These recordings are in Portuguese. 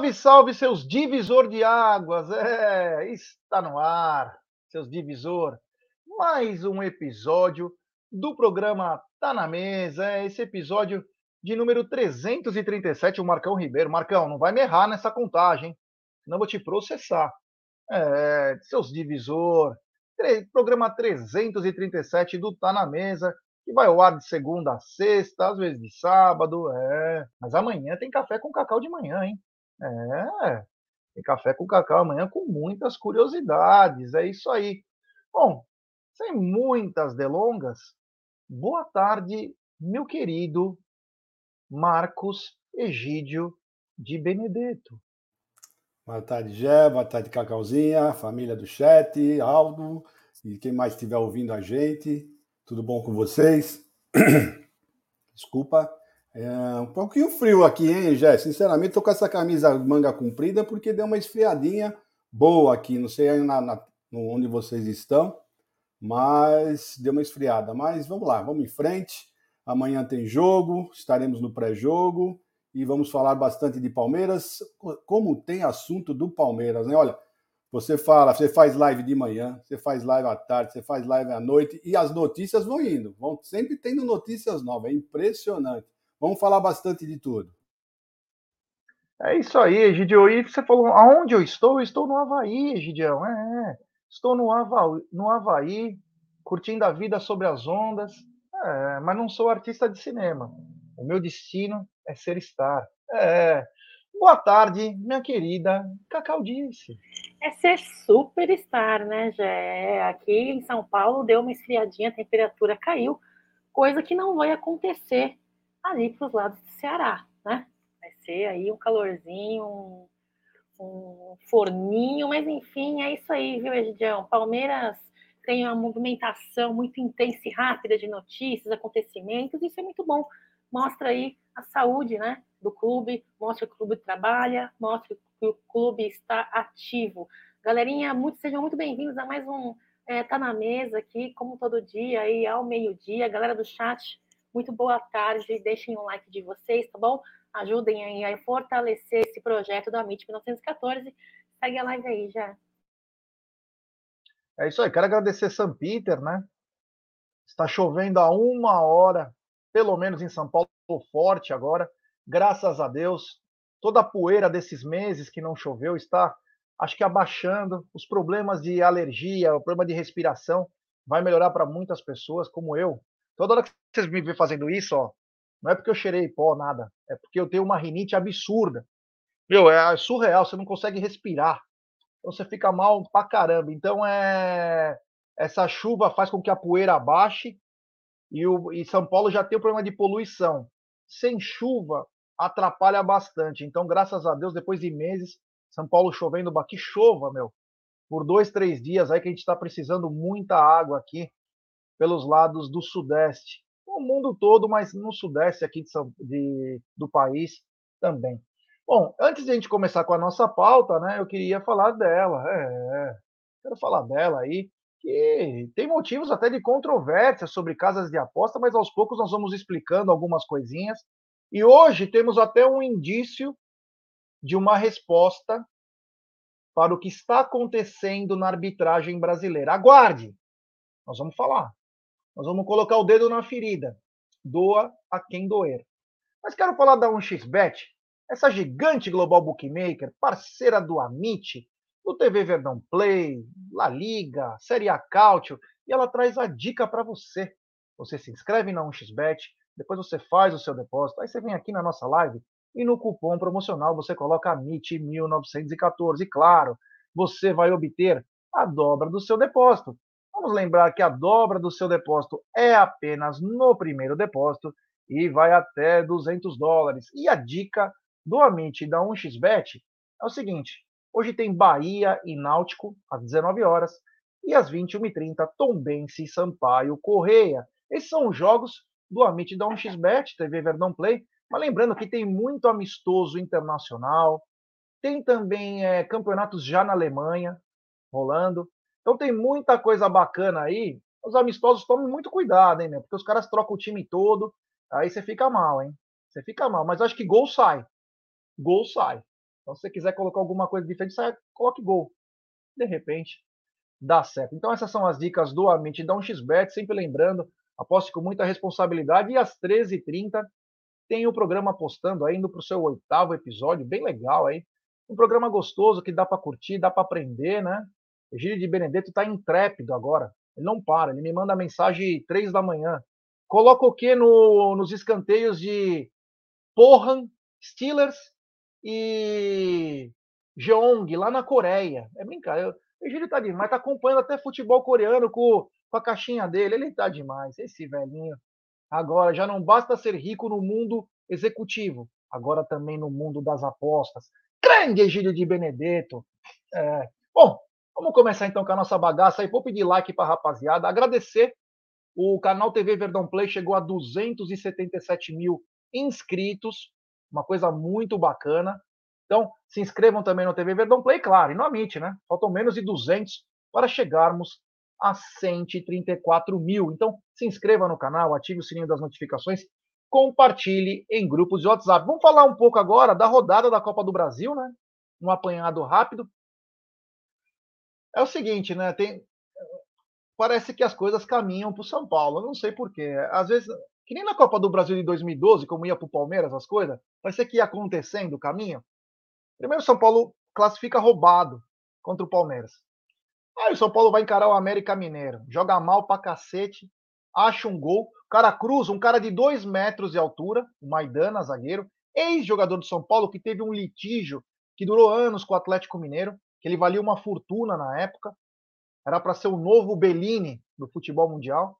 Salve, salve, seus divisor de águas! É, está no ar, seus divisor. Mais um episódio do programa Tá na Mesa. É esse episódio de número 337, o Marcão Ribeiro. Marcão, não vai me errar nessa contagem, senão vou te processar. É, seus divisor. Programa 337 do Tá na Mesa, que vai ao ar de segunda a sexta, às vezes de sábado. É, mas amanhã tem café com cacau de manhã, hein? É, tem café com cacau amanhã com muitas curiosidades. É isso aí. Bom, sem muitas delongas, boa tarde, meu querido Marcos Egídio de Benedetto. Boa tarde, Gé. Boa tarde, Cacauzinha, família do chat, Aldo e quem mais estiver ouvindo a gente. Tudo bom com vocês? Desculpa. É um pouquinho frio aqui, hein, Jé? Sinceramente, tô com essa camisa manga comprida porque deu uma esfriadinha boa aqui. Não sei aí na, na, onde vocês estão, mas deu uma esfriada. Mas vamos lá, vamos em frente. Amanhã tem jogo, estaremos no pré-jogo e vamos falar bastante de Palmeiras. Como tem assunto do Palmeiras, né? Olha, você fala, você faz live de manhã, você faz live à tarde, você faz live à noite e as notícias vão indo, vão sempre tendo notícias novas, é impressionante. Vamos falar bastante de tudo. É isso aí, Egidio. E você falou, aonde eu estou? Eu estou no Havaí, Egidião. É, é. Estou no Havaí, no Havaí, curtindo a vida sobre as ondas. É, mas não sou artista de cinema. O meu destino é ser star. É. Boa tarde, minha querida Cacau disse. É ser superstar, né, Jé? Aqui em São Paulo deu uma esfriadinha, a temperatura caiu, coisa que não vai acontecer ali para os lados do Ceará, né? Vai ser aí um calorzinho, um, um forninho, mas enfim, é isso aí, viu, Egidião? Palmeiras tem uma movimentação muito intensa e rápida de notícias, acontecimentos, isso é muito bom. Mostra aí a saúde, né, do clube, mostra que o clube trabalha, mostra que o clube está ativo. Galerinha, muito, sejam muito bem-vindos a mais um é, Tá na Mesa aqui, como todo dia, aí ao meio-dia. Galera do chat, muito boa tarde, deixem um like de vocês, tá bom? Ajudem a fortalecer esse projeto da MIT 1914. Segue a live aí já. É isso aí, quero agradecer São Peter, né? Está chovendo há uma hora, pelo menos em São Paulo, forte agora. Graças a Deus, toda a poeira desses meses que não choveu está, acho que abaixando. Os problemas de alergia, o problema de respiração vai melhorar para muitas pessoas, como eu, Toda hora que vocês me vêem fazendo isso, ó, não é porque eu cheirei pó, nada. É porque eu tenho uma rinite absurda. Meu, é surreal, você não consegue respirar. Então você fica mal pra caramba. Então é. Essa chuva faz com que a poeira abaixe e, o, e São Paulo já tem o problema de poluição. Sem chuva, atrapalha bastante. Então, graças a Deus, depois de meses, São Paulo chovendo, que chova, meu. Por dois, três dias aí que a gente está precisando muita água aqui pelos lados do Sudeste, no mundo todo, mas no Sudeste aqui de de, do país também. Bom, antes de a gente começar com a nossa pauta, né, eu queria falar dela. É, quero falar dela aí, que tem motivos até de controvérsia sobre casas de aposta, mas aos poucos nós vamos explicando algumas coisinhas. E hoje temos até um indício de uma resposta para o que está acontecendo na arbitragem brasileira. Aguarde! Nós vamos falar. Nós vamos colocar o dedo na ferida. Doa a quem doer. Mas quero falar da 1xBet, essa gigante global bookmaker, parceira do Amit, do TV Verdão Play, La Liga, Série A Cautio, e ela traz a dica para você. Você se inscreve na 1xBet, depois você faz o seu depósito, aí você vem aqui na nossa live e no cupom promocional você coloca AMIT1914. E claro, você vai obter a dobra do seu depósito. Vamos lembrar que a dobra do seu depósito é apenas no primeiro depósito e vai até 200 dólares. E a dica do Amit da 1xBet é o seguinte: hoje tem Bahia e Náutico às 19 horas e às 21h30 Tombense e Sampaio Correia. Esses são os jogos do Amit da 1xBet, TV Verdão Play. Mas lembrando que tem muito amistoso internacional, tem também é, campeonatos já na Alemanha rolando. Então tem muita coisa bacana aí. Os amistosos tomem muito cuidado, hein, meu? Porque os caras trocam o time todo, aí você fica mal, hein? Você fica mal. Mas acho que gol sai. Gol sai. Então, se você quiser colocar alguma coisa diferente, você coloque gol. De repente, dá certo. Então, essas são as dicas do Amit da 1xBet. Sempre lembrando, aposte com muita responsabilidade. E às 13h30 tem o programa postando aí, indo para o seu oitavo episódio, bem legal aí. Um programa gostoso que dá para curtir, dá para aprender, né? Egílio de Benedetto está intrépido agora. Ele não para, ele me manda mensagem três da manhã. Coloca o que no, nos escanteios de Pohan, Steelers e Jeong, lá na Coreia. É brincadeira. O Egílio tá demais, tá acompanhando até futebol coreano com, com a caixinha dele. Ele tá demais, esse velhinho. Agora, já não basta ser rico no mundo executivo, agora também no mundo das apostas. Grande Egílio de Benedetto. É. Bom, vamos começar então com a nossa bagaça aí. Vou pedir like para a rapaziada. Agradecer. O canal TV Verdão Play chegou a 277 mil inscritos. Uma coisa muito bacana. Então, se inscrevam também no TV Verdão Play, claro, e no Amit, né? Faltam menos de 200 para chegarmos a 134 mil. Então, se inscreva no canal, ative o sininho das notificações, compartilhe em grupos de WhatsApp. Vamos falar um pouco agora da rodada da Copa do Brasil, né? Um apanhado rápido. É o seguinte, né? Tem... Parece que as coisas caminham para o São Paulo. Eu não sei porquê. Às vezes, que nem na Copa do Brasil de 2012, como ia para o Palmeiras, as coisas, parece que ia acontecendo o caminho. Primeiro, São Paulo classifica roubado contra o Palmeiras. Aí o São Paulo vai encarar o América Mineiro. Joga mal pra cacete, acha um gol. O cara cruza, um cara de dois metros de altura, o Maidana, zagueiro, ex-jogador do São Paulo, que teve um litígio que durou anos com o Atlético Mineiro, que ele valia uma fortuna na época. Era para ser o novo Bellini do futebol mundial.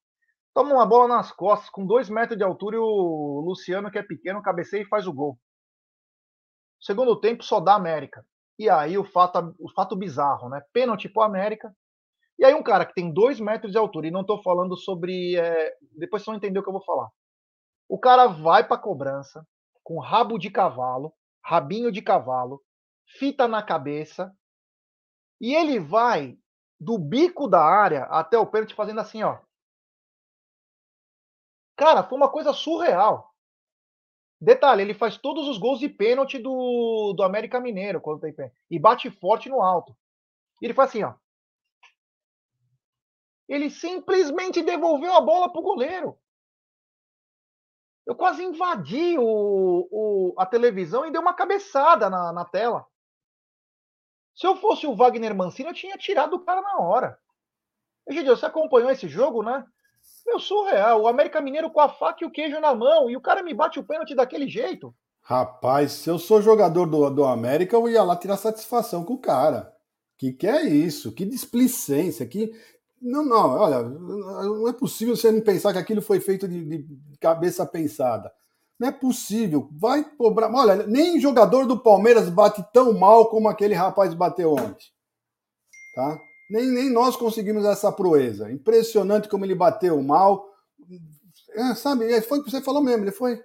Toma uma bola nas costas, com dois metros de altura, e o Luciano, que é pequeno, cabeceia e faz o gol. Segundo tempo, só dá América. E aí o fato, o fato bizarro, né? Pênalti pro América. E aí um cara que tem dois metros de altura, e não estou falando sobre. É... Depois você não entendeu o que eu vou falar. O cara vai pra cobrança com rabo de cavalo, rabinho de cavalo, fita na cabeça, e ele vai do bico da área até o pênalti fazendo assim, ó. Cara, foi uma coisa surreal. Detalhe, ele faz todos os gols de pênalti do, do América Mineiro quando tem pênalti. E bate forte no alto. E ele faz assim, ó. Ele simplesmente devolveu a bola pro goleiro. Eu quase invadi o, o, a televisão e dei uma cabeçada na, na tela. Se eu fosse o Wagner Mancini, eu tinha tirado o cara na hora. Gente, você acompanhou esse jogo, né? Meu surreal. O América Mineiro com a faca e o queijo na mão e o cara me bate o pênalti daquele jeito. Rapaz, se eu sou jogador do, do América, eu ia lá tirar satisfação com o cara. Que que é isso? Que displicência, que não, não, olha, não é possível você não pensar que aquilo foi feito de, de cabeça pensada. Não é possível. Vai cobrar. Olha, nem jogador do Palmeiras bate tão mal como aquele rapaz bateu ontem. Tá? Nem, nem nós conseguimos essa proeza. Impressionante como ele bateu mal. É, sabe, foi o que você falou mesmo, ele foi.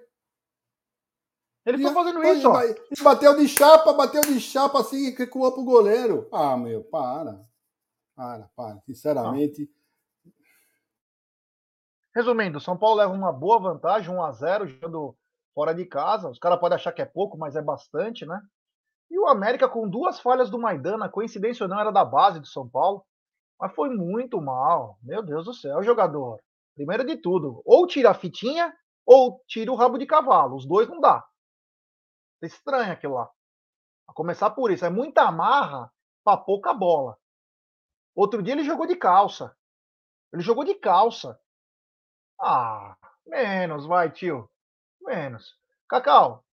Ele foi fazendo foi, isso, ó. Ele bateu de chapa, bateu de chapa assim e recuou pro goleiro. Ah, meu, para. Para, para. Sinceramente. Resumindo, São Paulo leva uma boa vantagem, 1 a 0 jogando fora de casa. Os caras podem achar que é pouco, mas é bastante, né? E o América com duas falhas do Maidana, coincidência ou não, era da base do São Paulo. Mas foi muito mal. Meu Deus do céu, jogador. Primeiro de tudo, ou tira a fitinha ou tira o rabo de cavalo. Os dois não dá. É estranho aquilo lá. A começar por isso. É muita amarra para pouca bola. Outro dia ele jogou de calça. Ele jogou de calça. Ah, menos, vai, tio. Menos. Cacau,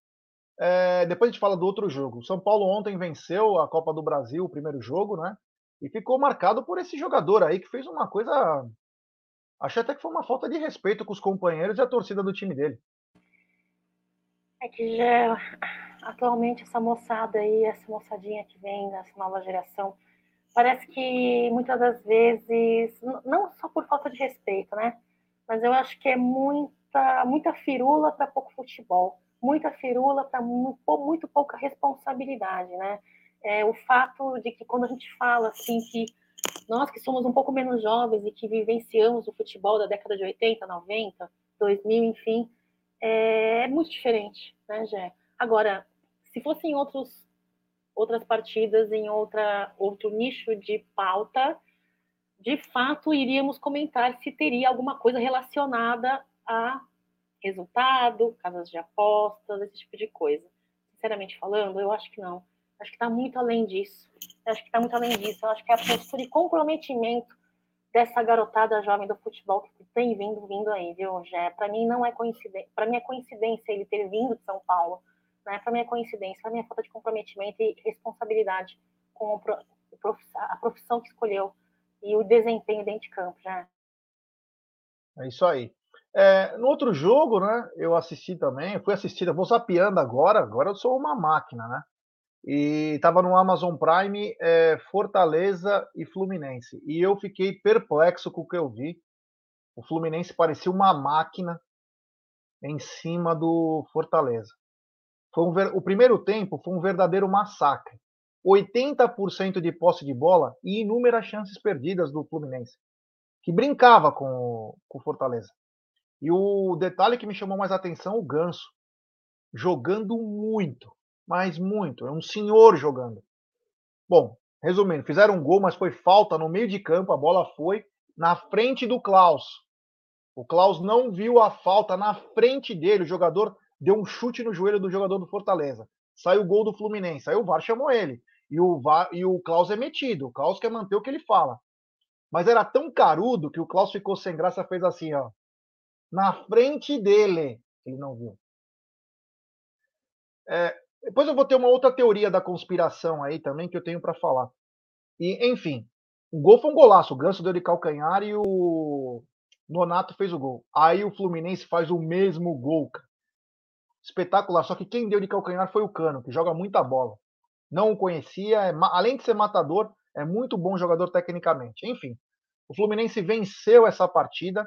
é, depois a gente fala do outro jogo. O São Paulo ontem venceu a Copa do Brasil, o primeiro jogo, né? E ficou marcado por esse jogador aí que fez uma coisa. Achei até que foi uma falta de respeito com os companheiros e a torcida do time dele. É que já atualmente essa moçada aí, essa moçadinha que vem dessa nova geração, parece que muitas das vezes, não só por falta de respeito, né? Mas eu acho que é muita, muita firula para pouco futebol muita firula para muito pouca responsabilidade, né? É, o fato de que quando a gente fala assim que nós que somos um pouco menos jovens e que vivenciamos o futebol da década de 80, 90, 2000, enfim, é, é muito diferente, né, Gé? Agora, se fossem outros outras partidas em outra, outro nicho de pauta, de fato iríamos comentar se teria alguma coisa relacionada a resultado, casas de apostas, esse tipo de coisa. Sinceramente falando, eu acho que não. Acho que está muito além disso. Acho que está muito além disso. Eu acho que é a postura de comprometimento dessa garotada jovem do futebol que tem vindo, vindo aí, viu, Jé? Para mim não é coincidência, para mim é coincidência ele ter vindo de São Paulo, né? Para mim é coincidência, para mim é falta de comprometimento e responsabilidade com a profissão que escolheu e o desempenho dentro de campo, já. É isso aí. É, no outro jogo, né, eu assisti também, fui assistir, vou zapeando agora, agora eu sou uma máquina, né? E estava no Amazon Prime é, Fortaleza e Fluminense. E eu fiquei perplexo com o que eu vi. O Fluminense parecia uma máquina em cima do Fortaleza. Foi um ver... O primeiro tempo foi um verdadeiro massacre. 80% de posse de bola e inúmeras chances perdidas do Fluminense, que brincava com o Fortaleza. E o detalhe que me chamou mais atenção, o Ganso, jogando muito, mas muito. É um senhor jogando. Bom, resumindo, fizeram um gol, mas foi falta no meio de campo, a bola foi na frente do Klaus. O Klaus não viu a falta na frente dele, o jogador deu um chute no joelho do jogador do Fortaleza. Saiu o gol do Fluminense. Aí o VAR chamou ele. E o, VAR, e o Klaus é metido. O Klaus quer manter o que ele fala. Mas era tão carudo que o Klaus ficou sem graça, fez assim, ó. Na frente dele. Ele não viu. É, depois eu vou ter uma outra teoria da conspiração aí também que eu tenho para falar. E, enfim, o gol foi um golaço. O Ganso deu de calcanhar e o Nonato fez o gol. Aí o Fluminense faz o mesmo gol. Espetacular. Só que quem deu de calcanhar foi o Cano, que joga muita bola. Não o conhecia. É, além de ser matador, é muito bom jogador tecnicamente. Enfim, o Fluminense venceu essa partida.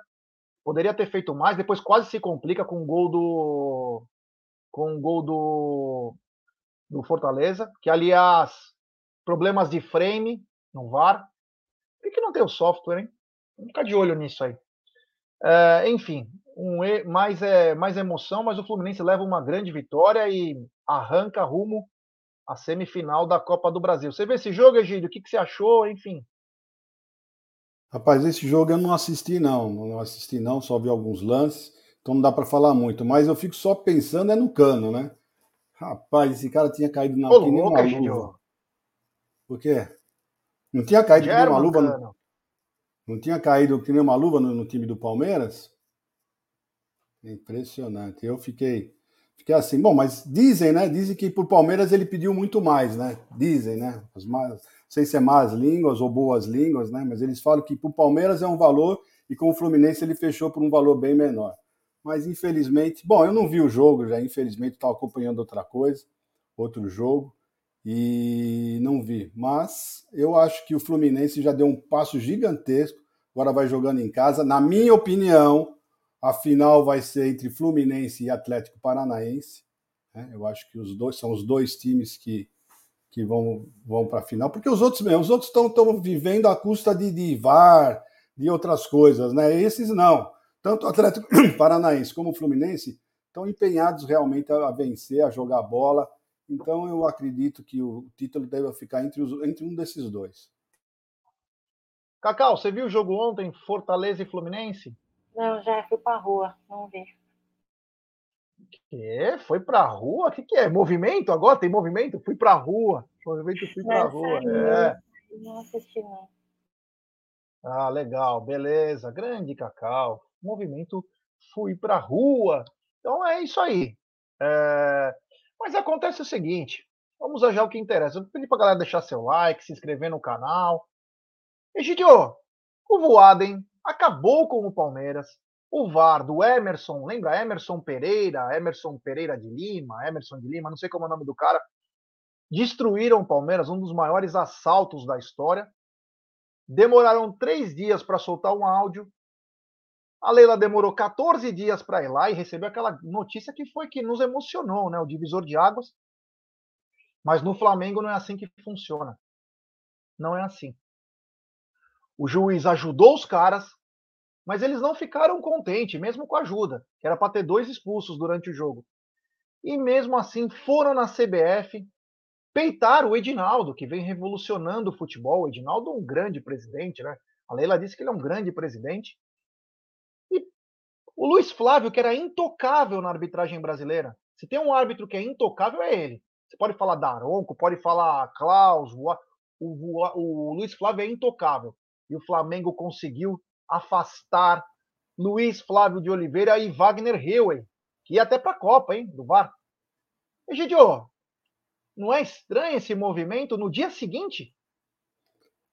Poderia ter feito mais. Depois quase se complica com o gol do. Com o gol do do Fortaleza, que aliás, problemas de frame no VAR. Por que, não tem o software, hein? Vamos ficar de olho nisso aí. É, enfim, um, mais, é, mais emoção, mas o Fluminense leva uma grande vitória e arranca rumo à semifinal da Copa do Brasil. Você vê esse jogo, Egídio? O que, que você achou? Enfim. Rapaz, esse jogo eu não assisti, não. Não assisti, não, só vi alguns lances, então não dá para falar muito. Mas eu fico só pensando é no cano, né? Rapaz, esse cara tinha caído na Ô, que uma luva. Por quê? Não tinha caído que nem uma luva? No... Não tinha caído que nem uma luva no, no time do Palmeiras? Impressionante. Eu fiquei, fiquei assim. Bom, mas dizem, né? Dizem que pro Palmeiras ele pediu muito mais, né? Dizem, né? As não sei se é más línguas ou boas línguas, né? Mas eles falam que pro Palmeiras é um valor e com o Fluminense ele fechou por um valor bem menor mas infelizmente, bom, eu não vi o jogo já, infelizmente estava acompanhando outra coisa, outro jogo, e não vi. Mas eu acho que o Fluminense já deu um passo gigantesco, agora vai jogando em casa. Na minha opinião, a final vai ser entre Fluminense e Atlético Paranaense. Né? Eu acho que os dois são os dois times que, que vão, vão para a final, porque os outros os outros estão vivendo à custa de, de VAR, de outras coisas, né? Esses não tanto o Atlético Paranaense como o Fluminense estão empenhados realmente a vencer, a jogar bola. Então eu acredito que o título deve ficar entre, os, entre um desses dois. Cacau, você viu o jogo ontem, Fortaleza e Fluminense? Não, já fui pra rua, não vi. Que? Foi pra rua? O que, que é? Movimento agora? Tem movimento? Fui pra rua. Movimento, fui pra rua. É. Não assisti, não. Ah, legal, beleza. Grande Cacau movimento fui para a rua. Então é isso aí. É... Mas acontece o seguinte: vamos já o que interessa. Eu pedi para a galera deixar seu like, se inscrever no canal. Egidio, o Voaden acabou com o Palmeiras. O VAR do Emerson, lembra Emerson Pereira, Emerson Pereira de Lima, Emerson de Lima, não sei como é o nome do cara, destruíram o Palmeiras, um dos maiores assaltos da história. Demoraram três dias para soltar um áudio a Leila demorou 14 dias para ir lá e recebeu aquela notícia que foi que nos emocionou, né? O divisor de águas. Mas no Flamengo não é assim que funciona. Não é assim. O juiz ajudou os caras, mas eles não ficaram contentes, mesmo com a ajuda, que era para ter dois expulsos durante o jogo. E mesmo assim foram na CBF, peitar o Edinaldo, que vem revolucionando o futebol. O Edinaldo é um grande presidente, né? A Leila disse que ele é um grande presidente. E o Luiz Flávio, que era intocável na arbitragem brasileira. Se tem um árbitro que é intocável, é ele. Você pode falar Daronco, pode falar Klaus, o, o, o Luiz Flávio é intocável. E o Flamengo conseguiu afastar Luiz Flávio de Oliveira e Wagner Heuer, que ia até para a Copa, hein, do VAR. Egidio, não é estranho esse movimento no dia seguinte?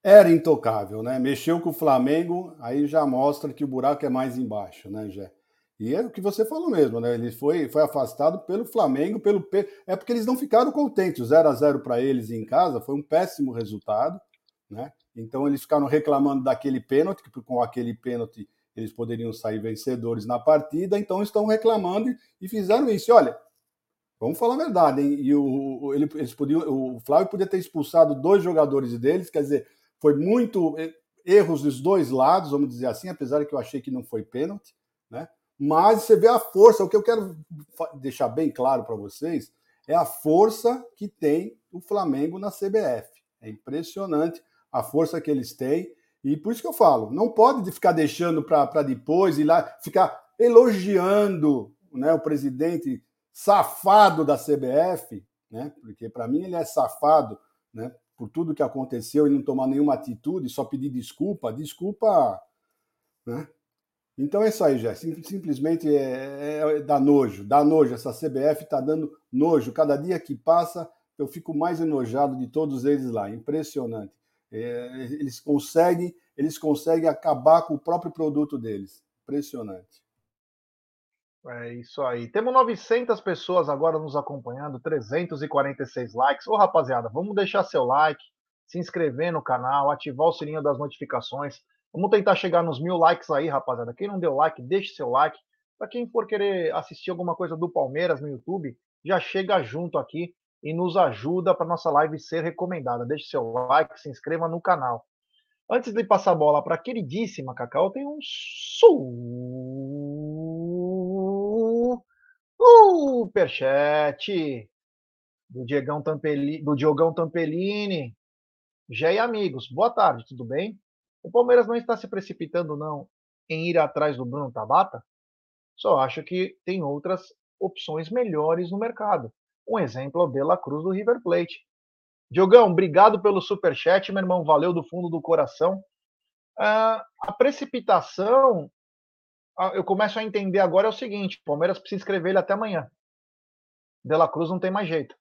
Era intocável, né? Mexeu com o Flamengo, aí já mostra que o buraco é mais embaixo, né, Jé? E é o que você falou mesmo, né? Ele foi, foi afastado pelo Flamengo, pelo é porque eles não ficaram contentes. O 0 a 0 para eles em casa foi um péssimo resultado, né? Então eles ficaram reclamando daquele pênalti, que com aquele pênalti eles poderiam sair vencedores na partida, então estão reclamando e fizeram isso. E olha, vamos falar a verdade, hein? E o, ele, eles podiam, o Flávio podia ter expulsado dois jogadores deles, quer dizer, foi muito erros dos dois lados, vamos dizer assim, apesar que eu achei que não foi pênalti, né? Mas você vê a força, o que eu quero deixar bem claro para vocês é a força que tem o Flamengo na CBF. É impressionante a força que eles têm. E por isso que eu falo, não pode ficar deixando para depois ir lá ficar elogiando né, o presidente safado da CBF, né? Porque para mim ele é safado, né? Por tudo que aconteceu e não tomar nenhuma atitude, só pedir desculpa, desculpa, né? Então é isso aí, Jé. Simplesmente é, é, é, dá nojo, dá nojo. Essa CBF está dando nojo. Cada dia que passa, eu fico mais enojado de todos eles lá. Impressionante. É, eles conseguem, eles conseguem acabar com o próprio produto deles. Impressionante. É isso aí. Temos 900 pessoas agora nos acompanhando, 346 likes. Ô, rapaziada, vamos deixar seu like, se inscrever no canal, ativar o sininho das notificações. Vamos tentar chegar nos mil likes aí, rapaziada. Quem não deu like, deixe seu like. Para quem for querer assistir alguma coisa do Palmeiras no YouTube, já chega junto aqui e nos ajuda para nossa live ser recomendada. Deixe seu like, se inscreva no canal. Antes de passar a bola para a queridíssima Cacau, tem um superchat do Diegão Tampelini, do Diogão Tampelini. Já e amigos, boa tarde, tudo bem? O Palmeiras não está se precipitando não em ir atrás do Bruno Tabata? Só acho que tem outras opções melhores no mercado. Um exemplo é o De La Cruz do River Plate. Diogão, obrigado pelo super chat, meu irmão, valeu do fundo do coração. Uh, a precipitação, uh, eu começo a entender agora é o seguinte: o Palmeiras precisa escrever ele até amanhã. De La Cruz não tem mais jeito.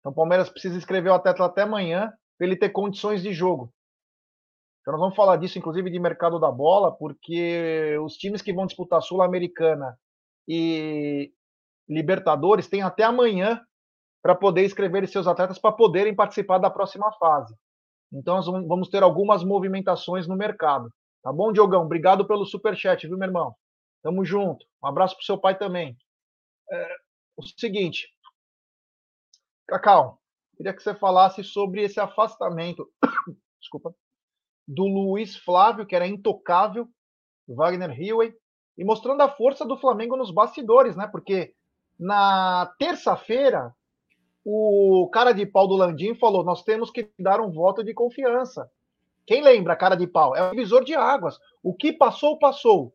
Então o Palmeiras precisa escrever o atleta até amanhã para ele ter condições de jogo. Então nós vamos falar disso, inclusive, de mercado da bola, porque os times que vão disputar Sul-Americana e Libertadores têm até amanhã para poder escrever seus atletas para poderem participar da próxima fase. Então nós vamos ter algumas movimentações no mercado. Tá bom, Diogão? Obrigado pelo super chat, viu, meu irmão? Tamo junto. Um abraço pro seu pai também. É, o seguinte, Cacau, queria que você falasse sobre esse afastamento, desculpa, do Luiz Flávio, que era intocável, Wagner Hillway, e mostrando a força do Flamengo nos bastidores, né? Porque na terça-feira, o cara de pau do Landim falou: nós temos que dar um voto de confiança. Quem lembra, cara de pau? É o visor de águas. O que passou, passou.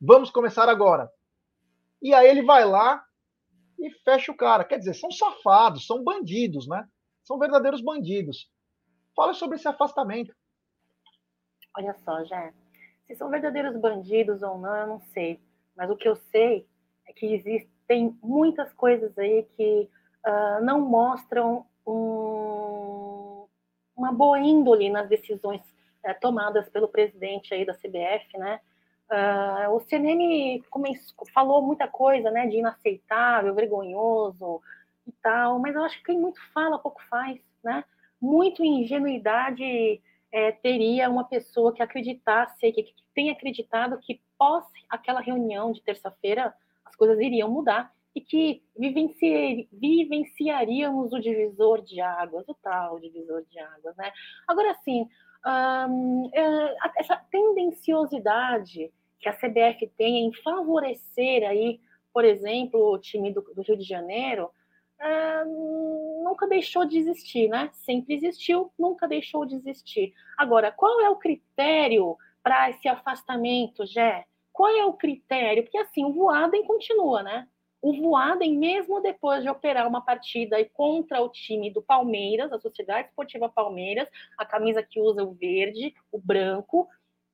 Vamos começar agora. E aí ele vai lá e fecha o cara. Quer dizer, são safados, são bandidos, né? São verdadeiros bandidos. Fala sobre esse afastamento. Olha só, já. Se são verdadeiros bandidos ou não, eu não sei. Mas o que eu sei é que existe tem muitas coisas aí que uh, não mostram um, uma boa índole nas decisões uh, tomadas pelo presidente aí da CBF, né? Uh, o CNM falou muita coisa, né, de inaceitável, vergonhoso e tal, mas eu acho que quem muito fala, pouco faz, né? Muito ingenuidade é, teria uma pessoa que acreditasse, que, que tem acreditado que pós aquela reunião de terça-feira as coisas iriam mudar e que vivenci, vivenciaríamos o divisor de águas, o tal divisor de águas, né? Agora, sim, hum, essa tendenciosidade que a CBF tem em favorecer aí, por exemplo, o time do, do Rio de Janeiro, é, nunca deixou de existir, né? Sempre existiu, nunca deixou de existir. Agora, qual é o critério para esse afastamento, Jé? Qual é o critério? Porque assim, o Voaden continua, né? O Voaden, mesmo depois de operar uma partida contra o time do Palmeiras, a Sociedade Esportiva Palmeiras, a camisa que usa o verde, o branco,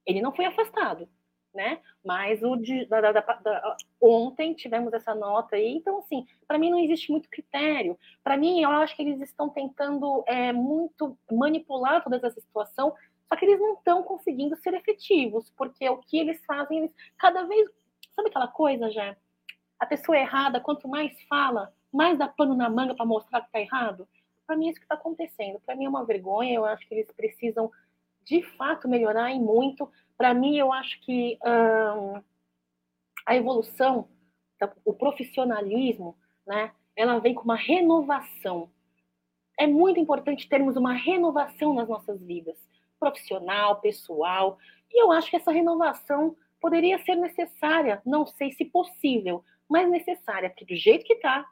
ele não foi afastado né? Mas o de, da, da, da, ontem tivemos essa nota aí, então assim, para mim não existe muito critério. Para mim, eu acho que eles estão tentando é, muito manipular toda essa situação, só que eles não estão conseguindo ser efetivos, porque o que eles fazem, eles cada vez, sabe aquela coisa, já? A pessoa errada, quanto mais fala, mais dá pano na manga para mostrar que está errado. Para mim é isso que está acontecendo. Para mim é uma vergonha. Eu acho que eles precisam de fato melhorar e muito. Para mim, eu acho que hum, a evolução, o profissionalismo, né, ela vem com uma renovação. É muito importante termos uma renovação nas nossas vidas, profissional, pessoal, e eu acho que essa renovação poderia ser necessária, não sei se possível, mas necessária, porque do jeito que está,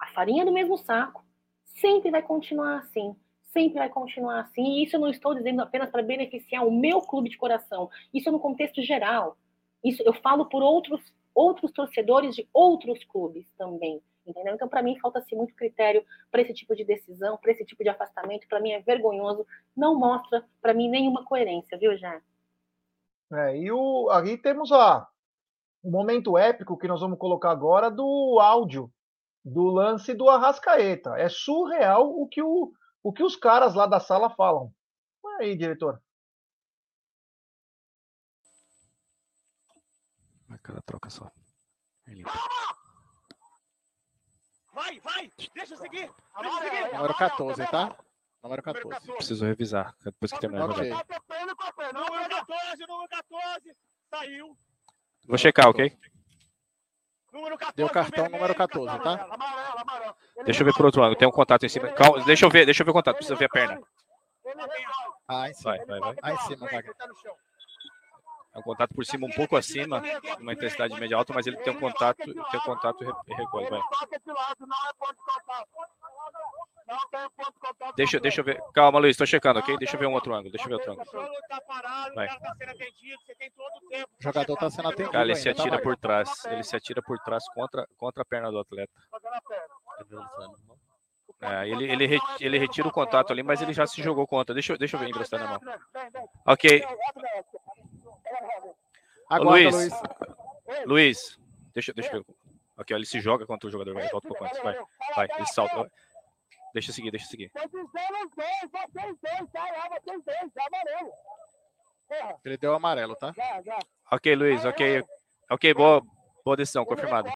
a farinha do mesmo saco, sempre vai continuar assim sempre vai continuar assim. E isso eu não estou dizendo apenas para beneficiar o meu clube de coração. Isso é no contexto geral. Isso eu falo por outros outros torcedores de outros clubes também. Entendeu? Então, para mim, falta-se muito critério para esse tipo de decisão, para esse tipo de afastamento. Para mim, é vergonhoso. Não mostra, para mim, nenhuma coerência, viu, Jé? É, e o, aqui temos a, o momento épico que nós vamos colocar agora do áudio do lance do Arrascaeta. É surreal o que o, o que os caras lá da sala falam. Aí, diretor. Vai, cara, troca só. Ele... Vai, vai! Deixa eu seguir! Deixa eu seguir! Número 14, tá? Número 14. Preciso revisar depois que terminar okay. Número 14, número 14. Saiu. Vou checar, ok? Número 14, Deu cartão vermelho, número 14, tá? Amarelo, amarelo. Deixa eu ver por outro lado. Tem um contato em cima. Calma, deixa eu ver, deixa eu ver o contato. Precisa ver a perna. Ah, em cima. Vai, vai, vai. Ah, em cima, vai. É um contato por cima, um pouco acima, uma intensidade média alta, mas ele tem um contato, tem um contato e recolhe. Vai. Deixa, deixa eu ver. Calma, Luiz, tô checando, ok? Deixa eu ver um outro ângulo. Deixa eu ver outro ângulo. Vai. O jogador tá sendo atendido. Cara, ele se atira tá? por trás. Ele se atira por trás contra, contra a perna do atleta. É, ele, ele, ele retira o contato ali, mas ele já se jogou contra. Deixa, deixa eu ver emprestar na mão. Ok. Agora, Luiz, Luiz. Luiz, deixa, deixa eu ver. Ok, ele se joga contra o jogador. Vai, volta um pouco antes. Vai, vai, ele salta. Deixa eu seguir, deixa eu seguir. Ele deu amarelo, tá? Ok, Luiz, ok. Ok, boa, boa decisão, confirmado.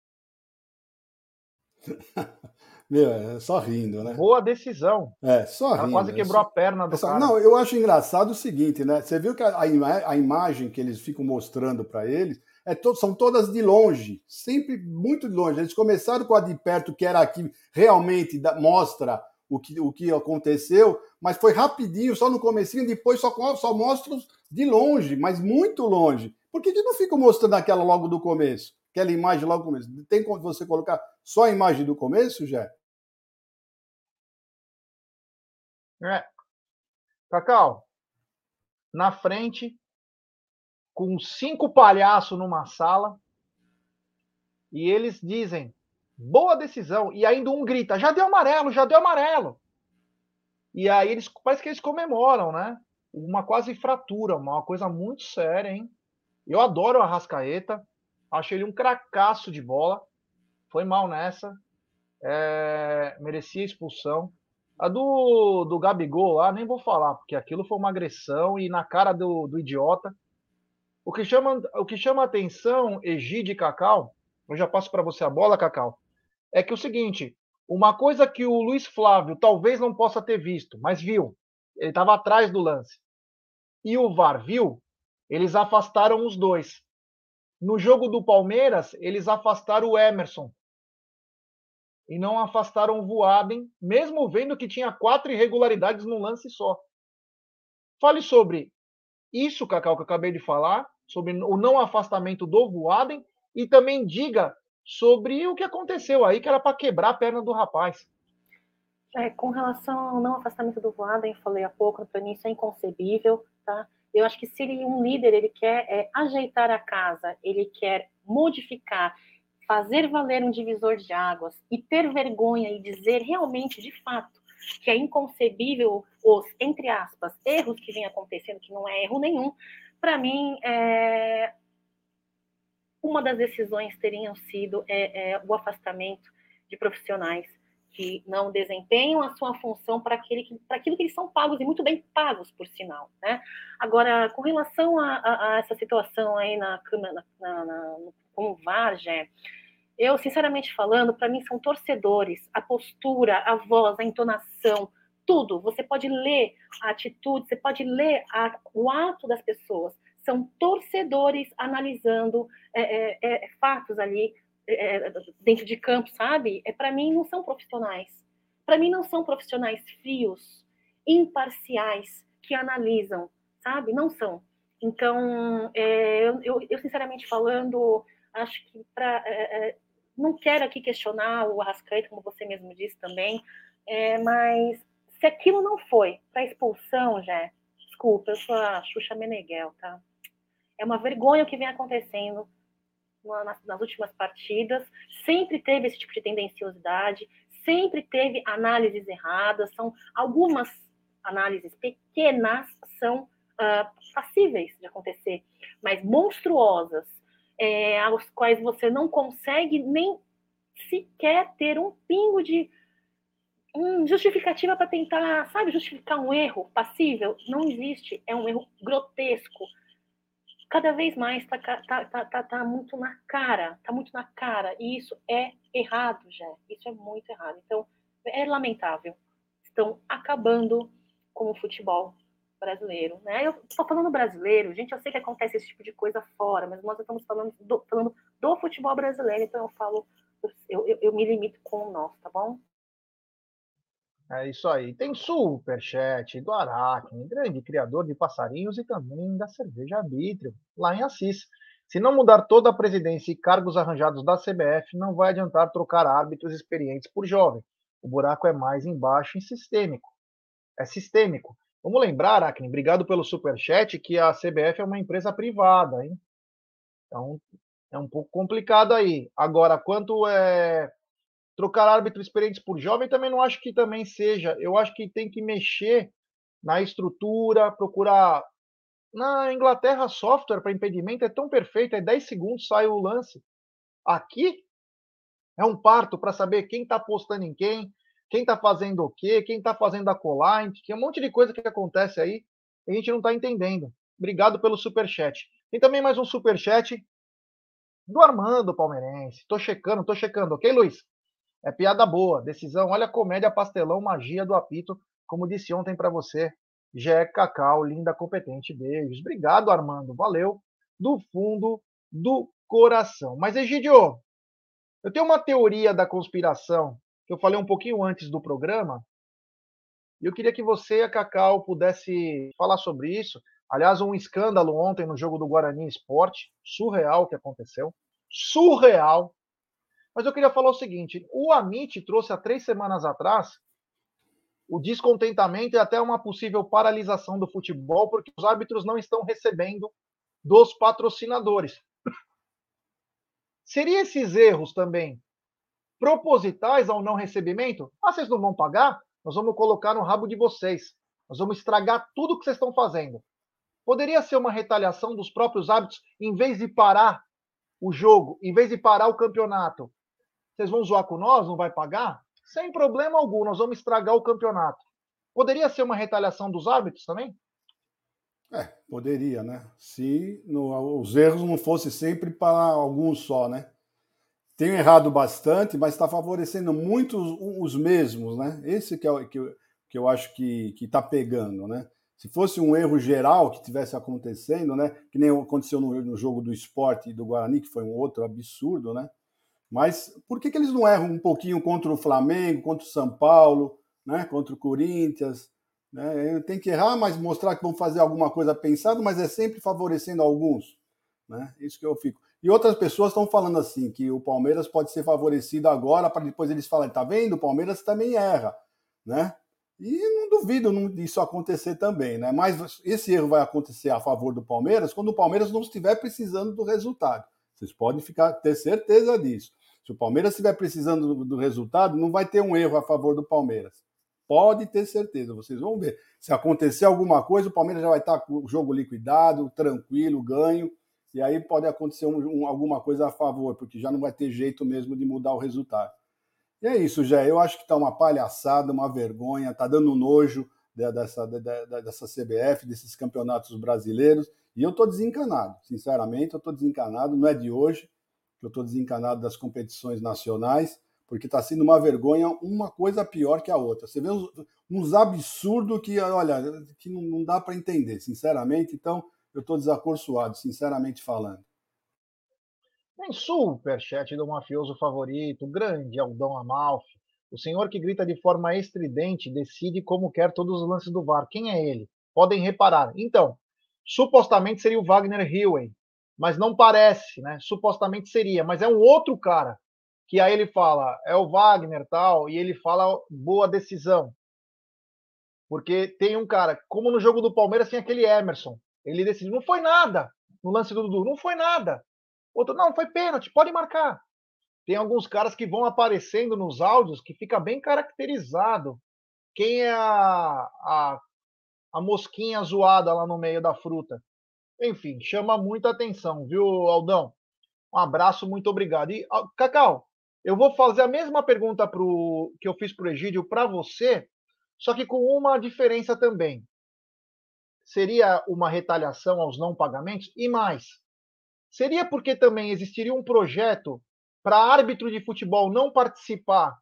Meu, é só rindo, né? Boa decisão. É, só rindo. Ela quase quebrou a perna do cara. Não, eu acho engraçado o seguinte, né? Você viu que a, a, a imagem que eles ficam mostrando para eles é to, são todas de longe, sempre muito de longe. Eles começaram com a de perto, que era aqui, realmente da, mostra o que, o que aconteceu, mas foi rapidinho, só no comecinho, depois só, só mostra de longe, mas muito longe. Por que, que não fica mostrando aquela logo do começo? Aquela imagem logo do começo. Tem como você colocar só a imagem do começo, já? É. Cacau, na frente, com cinco palhaços numa sala, e eles dizem: boa decisão, e ainda um grita: já deu amarelo, já deu amarelo. E aí eles parece que eles comemoram, né? Uma quase fratura, uma coisa muito séria, hein? Eu adoro o Arrascaeta, acho ele um cracaço de bola. Foi mal nessa, é... merecia expulsão. A do, do Gabigol lá, nem vou falar, porque aquilo foi uma agressão e na cara do, do idiota. O que chama, o que chama atenção, Egide e Cacau, eu já passo para você a bola, Cacau, é que é o seguinte, uma coisa que o Luiz Flávio talvez não possa ter visto, mas viu, ele estava atrás do lance, e o VAR viu, eles afastaram os dois. No jogo do Palmeiras, eles afastaram o Emerson, e não afastaram o Voaden, mesmo vendo que tinha quatro irregularidades no lance só. Fale sobre isso, Cacau, que eu acabei de falar, sobre o não afastamento do Voaden, e também diga sobre o que aconteceu aí, que era para quebrar a perna do rapaz. É, com relação ao não afastamento do Vladen, falei há pouco, para mim isso é inconcebível, tá? Eu acho que se ele, um líder ele quer é, ajeitar a casa, ele quer modificar, fazer valer um divisor de águas e ter vergonha e dizer realmente, de fato, que é inconcebível os, entre aspas, erros que vem acontecendo, que não é erro nenhum, para mim, é, uma das decisões teriam sido é, é, o afastamento de profissionais que não desempenham a sua função para aquilo que, para aquilo que eles são pagos e muito bem pagos, por sinal. Né? Agora, com relação a, a, a essa situação aí na, na, na, na com o eu, sinceramente falando, para mim são torcedores, a postura, a voz, a entonação, tudo. Você pode ler a atitude, você pode ler a, o ato das pessoas. São torcedores analisando é, é, é, fatos ali é, dentro de campo, sabe? É para mim não são profissionais. Para mim não são profissionais frios, imparciais que analisam, sabe? Não são. Então, é, eu, eu, sinceramente falando, acho que para é, é, não quero aqui questionar o Arrascaeta, como você mesmo disse também, é, mas se aquilo não foi para expulsão, já, desculpa, eu sou a Xuxa Meneghel, tá? É uma vergonha o que vem acontecendo nas, nas últimas partidas. Sempre teve esse tipo de tendenciosidade, sempre teve análises erradas. São algumas análises pequenas são uh, passíveis de acontecer, mas monstruosas, é, aos quais você não consegue nem sequer ter um pingo de hum, justificativa para tentar, sabe, justificar um erro passível. Não existe, é um erro grotesco cada vez mais está tá, tá, tá, tá, muito na cara, está muito na cara, e isso é errado, já. Isso é muito errado. Então, é lamentável. Estão acabando com o futebol brasileiro, né? Eu estou falando brasileiro, gente, eu sei que acontece esse tipo de coisa fora, mas nós estamos falando do, falando do futebol brasileiro, então eu falo, eu, eu, eu me limito com o nosso, tá bom? É isso aí. Tem superchat do Aracne, grande criador de passarinhos e também da cerveja arbítrio, lá em Assis. Se não mudar toda a presidência e cargos arranjados da CBF, não vai adiantar trocar árbitros experientes por jovem. O buraco é mais embaixo e sistêmico. É sistêmico. Vamos lembrar, Aracne, obrigado pelo superchat, que a CBF é uma empresa privada, hein? Então, é um pouco complicado aí. Agora, quanto é trocar árbitros experientes por jovem também não acho que também seja. Eu acho que tem que mexer na estrutura, procurar. Na Inglaterra, software para impedimento é tão perfeito, é 10 segundos sai o lance. Aqui é um parto para saber quem está postando em quem, quem está fazendo o quê, quem está fazendo a colar, que é um monte de coisa que acontece aí e a gente não está entendendo. Obrigado pelo super chat. Tem também mais um super chat do Armando Palmeirense. Tô checando, tô checando, ok, Luiz? É piada boa. Decisão, olha a comédia, pastelão, magia do apito. Como disse ontem para você, Jé Cacau, linda, competente. Beijos. Obrigado, Armando. Valeu. Do fundo do coração. Mas, Egidio, eu tenho uma teoria da conspiração eu falei um pouquinho antes do programa. E eu queria que você a Cacau pudesse falar sobre isso. Aliás, um escândalo ontem no jogo do Guarani Esporte, surreal que aconteceu. Surreal. Mas eu queria falar o seguinte: o Amit trouxe há três semanas atrás o descontentamento e até uma possível paralisação do futebol, porque os árbitros não estão recebendo dos patrocinadores. Seria esses erros também propositais ao não recebimento? Ah, vocês não vão pagar? Nós vamos colocar no rabo de vocês. Nós vamos estragar tudo que vocês estão fazendo. Poderia ser uma retaliação dos próprios árbitros, em vez de parar o jogo, em vez de parar o campeonato, vocês vão zoar com nós? Não vai pagar? Sem problema algum, nós vamos estragar o campeonato. Poderia ser uma retaliação dos árbitros também? É, poderia, né? Se no, os erros não fossem sempre para alguns só, né? Tem errado bastante, mas está favorecendo muito os, os, mesmos, né? Esse que, é, que, que eu acho que está pegando, né? Se fosse um erro geral que tivesse acontecendo, né? Que nem aconteceu no, no jogo do esporte do Guarani, que foi um outro absurdo, né? Mas por que, que eles não erram um pouquinho contra o Flamengo, contra o São Paulo, né? contra o Corinthians? Né? Tem que errar, mas mostrar que vão fazer alguma coisa pensada, mas é sempre favorecendo alguns. Né? Isso que eu fico. E outras pessoas estão falando assim, que o Palmeiras pode ser favorecido agora, para depois eles falarem, tá vendo? O Palmeiras também erra, né? E não duvido disso acontecer também, né? Mas esse erro vai acontecer a favor do Palmeiras quando o Palmeiras não estiver precisando do resultado. Vocês podem ficar ter certeza disso. Se o Palmeiras estiver precisando do, do resultado, não vai ter um erro a favor do Palmeiras. Pode ter certeza, vocês vão ver. Se acontecer alguma coisa, o Palmeiras já vai estar com o jogo liquidado, tranquilo, ganho, e aí pode acontecer um, um, alguma coisa a favor, porque já não vai ter jeito mesmo de mudar o resultado. E é isso, Jé. Eu acho que está uma palhaçada, uma vergonha, está dando nojo dessa, dessa CBF, desses campeonatos brasileiros. E eu estou desencanado, sinceramente, eu estou desencanado. Não é de hoje que eu estou desencanado das competições nacionais porque está sendo uma vergonha, uma coisa pior que a outra. Você vê uns, uns absurdos que, olha, que não, não dá para entender, sinceramente. Então, eu estou desacorçoado, sinceramente falando. Tem superchat do mafioso favorito, grande Aldão Amalfi. O senhor que grita de forma estridente decide como quer todos os lances do VAR. Quem é ele? Podem reparar. Então, supostamente seria o Wagner Hillway, mas não parece, né? Supostamente seria, mas é um outro cara que aí ele fala, é o Wagner tal, e ele fala boa decisão. Porque tem um cara, como no jogo do Palmeiras tem aquele Emerson, ele decide, não foi nada no lance do Dudu, não foi nada. Outro, não, foi pênalti, pode marcar. Tem alguns caras que vão aparecendo nos áudios que fica bem caracterizado quem é a, a, a mosquinha zoada lá no meio da fruta. Enfim, chama muita atenção, viu, Aldão? Um abraço, muito obrigado. E, Cacau, eu vou fazer a mesma pergunta pro, que eu fiz para o Egídio para você, só que com uma diferença também. Seria uma retaliação aos não pagamentos? E mais, seria porque também existiria um projeto para árbitro de futebol não participar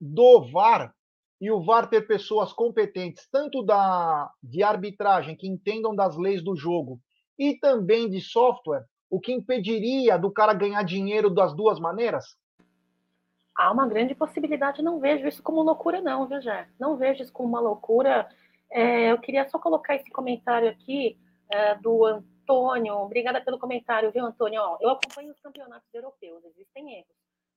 do VAR e o VAR ter pessoas competentes, tanto da, de arbitragem, que entendam das leis do jogo, e também de software, o que impediria do cara ganhar dinheiro das duas maneiras? há uma grande possibilidade, não vejo isso como loucura, não, viu, Jé? Não vejo isso como uma loucura. É, eu queria só colocar esse comentário aqui é, do Antônio. Obrigada pelo comentário, viu, Antônio? Ó, eu acompanho os campeonatos europeus, existem erros.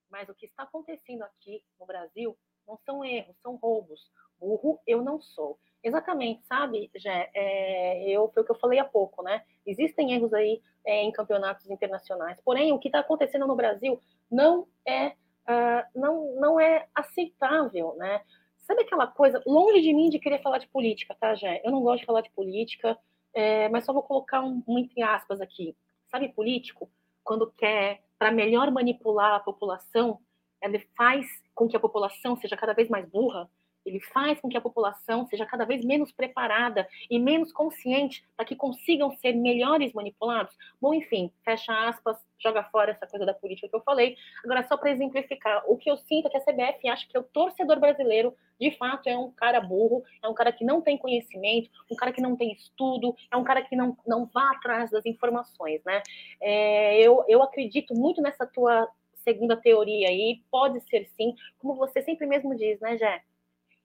Mas o que está acontecendo aqui no Brasil não são erros, são roubos. Burro eu não sou. Exatamente, sabe, Jé? É, eu, foi o que eu falei há pouco, né? Existem erros aí é, em campeonatos internacionais. Porém, o que está acontecendo no Brasil não é uh, não, não é aceitável, né? Sabe aquela coisa, longe de mim de querer falar de política, tá, Jé? Eu não gosto de falar de política, é, mas só vou colocar um, um entre aspas aqui. Sabe político? Quando quer, para melhor manipular a população, ele faz com que a população seja cada vez mais burra, ele faz com que a população seja cada vez menos preparada e menos consciente para que consigam ser melhores manipulados. Bom, enfim, fecha aspas, joga fora essa coisa da política que eu falei. Agora, só para exemplificar, o que eu sinto é que a CBF acha que o torcedor brasileiro, de fato, é um cara burro, é um cara que não tem conhecimento, um cara que não tem estudo, é um cara que não, não vá atrás das informações, né? É, eu, eu acredito muito nessa tua segunda teoria aí, pode ser sim, como você sempre mesmo diz, né, Jé?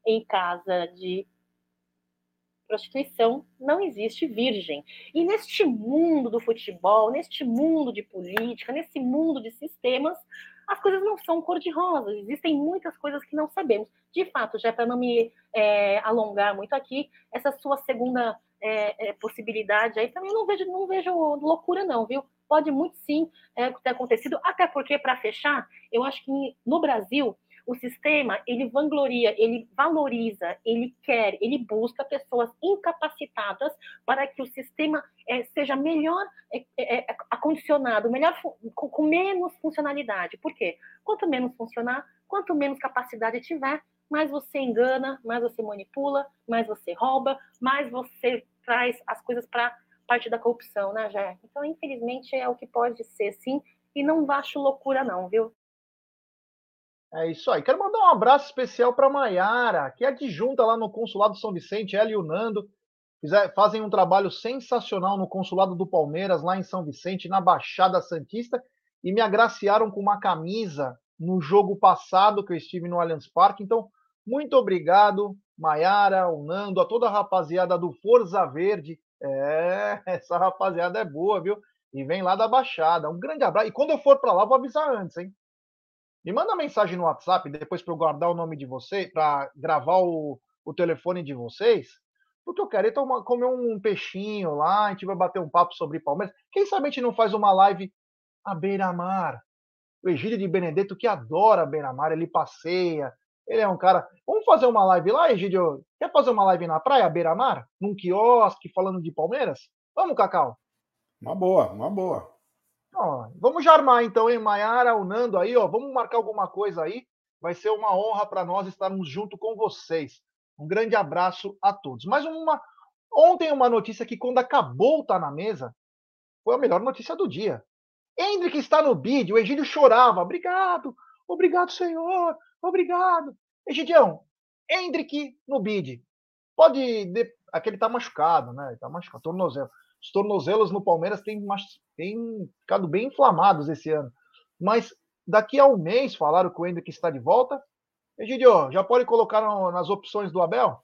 Em casa de prostituição não existe virgem. E neste mundo do futebol, neste mundo de política, nesse mundo de sistemas, as coisas não são cor-de-rosa, existem muitas coisas que não sabemos. De fato, já para não me é, alongar muito aqui, essa sua segunda é, é, possibilidade aí também não vejo, não vejo loucura, não, viu? Pode muito sim é, ter acontecido, até porque, para fechar, eu acho que no Brasil o sistema, ele vangloria, ele valoriza, ele quer, ele busca pessoas incapacitadas para que o sistema é, seja melhor é, é, acondicionado, melhor com, com menos funcionalidade. Por quê? Quanto menos funcionar, quanto menos capacidade tiver, mais você engana, mais você manipula, mais você rouba, mais você traz as coisas para parte da corrupção, né, Jé? Então, infelizmente, é o que pode ser, sim, e não acho loucura, não, viu? É isso aí. Quero mandar um abraço especial para Maiara, que é adjunta lá no Consulado São Vicente, ela e o Nando. Fazem um trabalho sensacional no Consulado do Palmeiras, lá em São Vicente, na Baixada Santista, e me agraciaram com uma camisa no jogo passado que eu estive no Allianz Parque. Então, muito obrigado, Maiara, o Nando, a toda a rapaziada do Forza Verde. É, essa rapaziada é boa, viu? e vem lá da Baixada. Um grande abraço. E quando eu for para lá, vou avisar antes, hein? Me manda mensagem no WhatsApp depois para eu guardar o nome de você, para gravar o, o telefone de vocês, porque eu quero ir tomar, comer um peixinho lá, a gente vai bater um papo sobre Palmeiras. Quem sabe a gente não faz uma live à beira-mar? O Egídio de Benedetto, que adora beira-mar, ele passeia, ele é um cara. Vamos fazer uma live lá, Egídio? Quer fazer uma live na praia, beira-mar? Num quiosque, falando de Palmeiras? Vamos, Cacau? Uma boa, uma boa. Ó, vamos já armar então, hein, Maiara, o Nando aí, ó. Vamos marcar alguma coisa aí. Vai ser uma honra para nós estarmos junto com vocês. Um grande abraço a todos. Mais uma. Ontem, uma notícia que, quando acabou Tá na Mesa, foi a melhor notícia do dia. Hendrick está no bid, o Egílio chorava. Obrigado, obrigado, senhor, obrigado. Egidião, Hendrick no bid. Pode. Aquele tá machucado, né? Tá machucado, tornozelo. Os tornozelos no Palmeiras têm, têm ficado bem inflamados esse ano. Mas daqui a um mês, falaram que o Hendrick está de volta. Egidio, já pode colocar nas opções do Abel?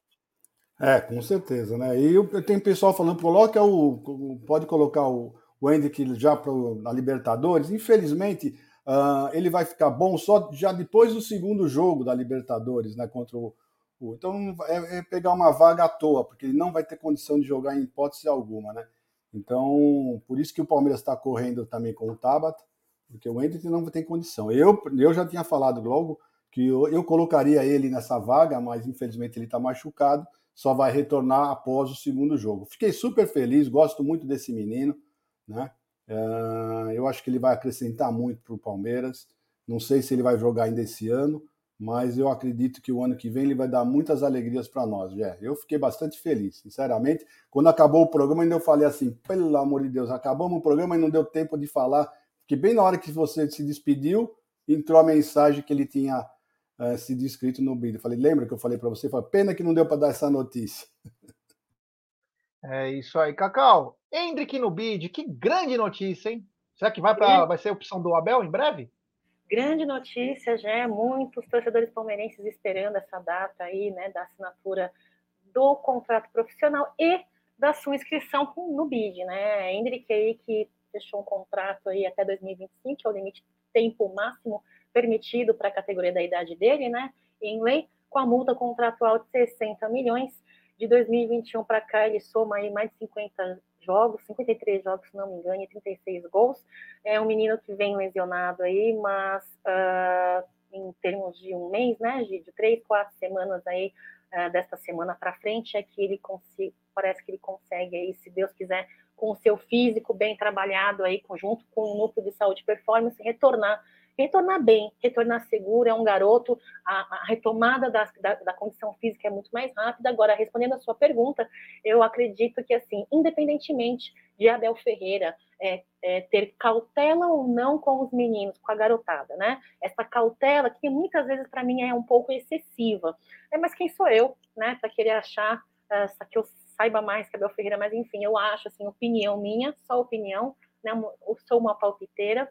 É, com certeza, né? E eu, tem pessoal falando, coloca o. Pode colocar o, o Hendrick já para a Libertadores. Infelizmente, uh, ele vai ficar bom só já depois do segundo jogo da Libertadores, né? Contra o. o então é, é pegar uma vaga à toa, porque ele não vai ter condição de jogar em hipótese alguma, né? Então, por isso que o Palmeiras está correndo também com o Tabata, porque o Hendrick não tem condição. Eu, eu já tinha falado logo que eu, eu colocaria ele nessa vaga, mas infelizmente ele está machucado, só vai retornar após o segundo jogo. Fiquei super feliz, gosto muito desse menino, né? Uh, eu acho que ele vai acrescentar muito para o Palmeiras. Não sei se ele vai jogar ainda esse ano, mas eu acredito que o ano que vem ele vai dar muitas alegrias para nós, Jé. Eu fiquei bastante feliz, sinceramente. Quando acabou o programa, ainda eu falei assim: pelo amor de Deus, acabamos o programa e não deu tempo de falar, porque bem na hora que você se despediu, entrou a mensagem que ele tinha uh, sido inscrito no vídeo. Eu falei: lembra que eu falei para você? Falei, Pena que não deu para dar essa notícia. É isso aí, Cacau. Hendrick no bid, que grande notícia, hein? Será que vai, pra, vai ser a opção do Abel em breve? Grande notícia, já muitos torcedores palmeirenses esperando essa data aí, né, da assinatura do contrato profissional e da sua inscrição no BID, né? Hendrick aí que fechou um contrato aí até 2025, que é o limite tempo máximo permitido para a categoria da idade dele, né? Em lei, com a multa contratual de 60 milhões. De 2021 para cá, ele soma aí mais de 50 jogos, 53 jogos, se não me engano, e 36 gols. É um menino que vem lesionado aí, mas uh, em termos de um mês, né, de, de três, quatro semanas aí, uh, desta semana para frente, é que ele consiga, parece que ele consegue aí, se Deus quiser, com o seu físico bem trabalhado aí, junto com o núcleo de saúde e performance, retornar retornar bem, retornar seguro, é um garoto, a, a retomada da, da, da, condição física é muito mais rápida. Agora, respondendo a sua pergunta, eu acredito que, assim, independentemente de Abel Ferreira é, é, ter cautela ou não com os meninos, com a garotada, né? Essa cautela que muitas vezes para mim é um pouco excessiva. É, mas quem sou eu, né, para querer achar uh, que eu saiba mais que Abel Ferreira, mas enfim, eu acho, assim, opinião minha, só opinião, né? Eu sou uma palpiteira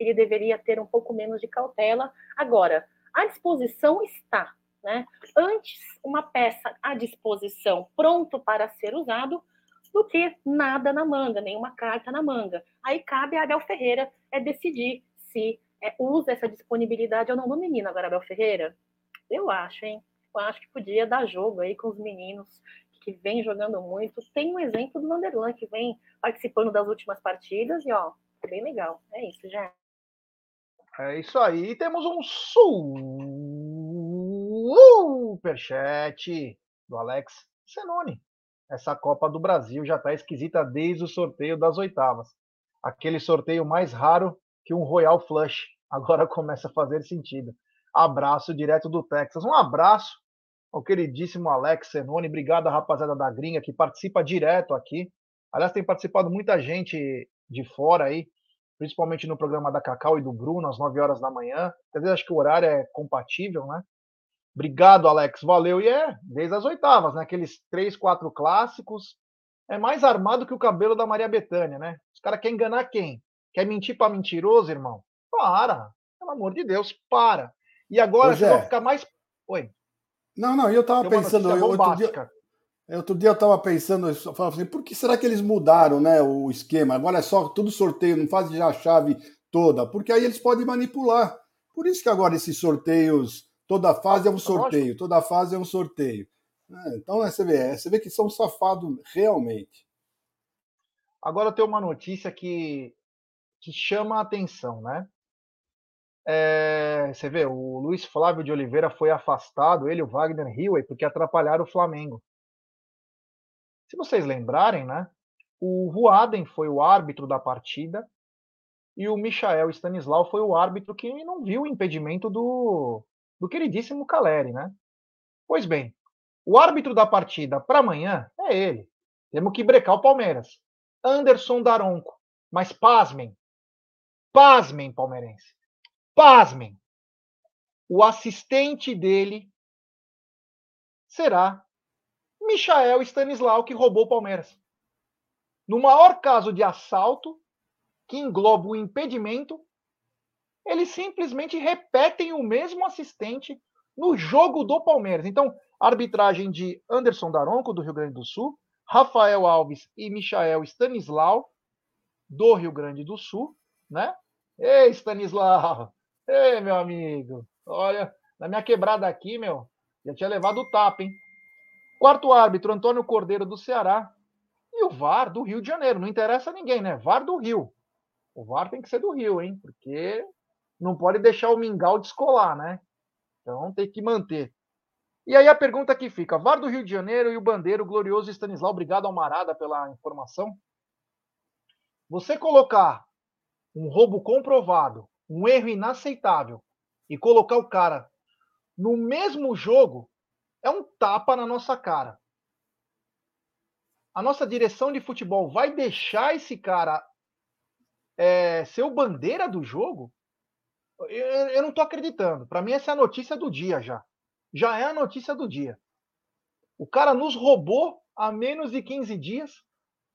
ele deveria ter um pouco menos de cautela. Agora, a disposição está, né? Antes, uma peça à disposição, pronto para ser usado, do que nada na manga, nenhuma carta na manga. Aí cabe a Abel Ferreira é decidir se é, usa essa disponibilidade ou não do menino. Agora, Abel Ferreira, eu acho, hein? Eu acho que podia dar jogo aí com os meninos que vem jogando muito. Tem um exemplo do Vanderlan, que vem participando das últimas partidas e, ó, bem legal. É isso, já. É isso aí. Temos um superchat do Alex Senoni. Essa Copa do Brasil já está esquisita desde o sorteio das oitavas. Aquele sorteio mais raro que um Royal Flush. Agora começa a fazer sentido. Abraço direto do Texas. Um abraço ao queridíssimo Alex Senoni. Obrigado rapaziada da gringa que participa direto aqui. Aliás, tem participado muita gente de fora aí principalmente no programa da Cacau e do Bruno, às 9 horas da manhã. Quer dizer, acho que o horário é compatível, né? Obrigado, Alex. Valeu. E é, desde as oitavas, né? Aqueles três, quatro clássicos. É mais armado que o cabelo da Maria Bethânia, né? Os caras querem enganar quem? Quer mentir para mentiroso, irmão? Para. Pelo amor de Deus, para. E agora você vai ficar mais. Oi. Não, não, eu tava pensando. Outro dia, Outro dia eu estava pensando, falava assim, por que será que eles mudaram né, o esquema? Agora é só tudo sorteio, não fazem já a chave toda, porque aí eles podem manipular. Por isso que agora esses sorteios, toda fase é um sorteio, toda fase é um sorteio. É, então você vê, você vê que são safados realmente. Agora tem uma notícia que, que chama a atenção, né? É, você vê, o Luiz Flávio de Oliveira foi afastado, ele e o Wagner Hilley, porque atrapalharam o Flamengo. Se vocês lembrarem, né? O Voaden foi o árbitro da partida e o Michael Stanislau foi o árbitro que não viu o impedimento do, do queridíssimo Caleri, né? Pois bem, o árbitro da partida para amanhã é ele. Temos que brecar o Palmeiras. Anderson Daronco. Mas pasmem. Pasmem, palmeirense. Pasmem. O assistente dele será Michael Stanislau, que roubou o Palmeiras. No maior caso de assalto, que engloba o impedimento, eles simplesmente repetem o mesmo assistente no jogo do Palmeiras. Então, arbitragem de Anderson Daronco, do Rio Grande do Sul, Rafael Alves e Michael Stanislau, do Rio Grande do Sul, né? Ei, Stanislau! Ei, meu amigo! Olha, na minha quebrada aqui, meu, já tinha levado o tapa, hein? Quarto árbitro, Antônio Cordeiro, do Ceará. E o VAR do Rio de Janeiro. Não interessa a ninguém, né? VAR do Rio. O VAR tem que ser do Rio, hein? Porque não pode deixar o mingau descolar, né? Então tem que manter. E aí a pergunta que fica: VAR do Rio de Janeiro e o bandeiro glorioso Stanislau, obrigado Almarada pela informação. Você colocar um roubo comprovado, um erro inaceitável, e colocar o cara no mesmo jogo, é um tapa na nossa cara. A nossa direção de futebol vai deixar esse cara é, ser o bandeira do jogo? Eu, eu não estou acreditando. Para mim, essa é a notícia do dia já. Já é a notícia do dia. O cara nos roubou há menos de 15 dias,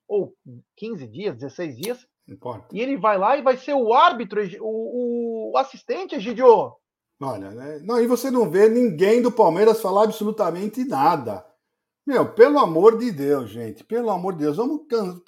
ou 15 dias, 16 dias. Importa. E ele vai lá e vai ser o árbitro, o, o assistente, Egidio. Olha, né? Não, e você não vê ninguém do Palmeiras falar absolutamente nada. Meu, pelo amor de Deus, gente, pelo amor de Deus, vamos can...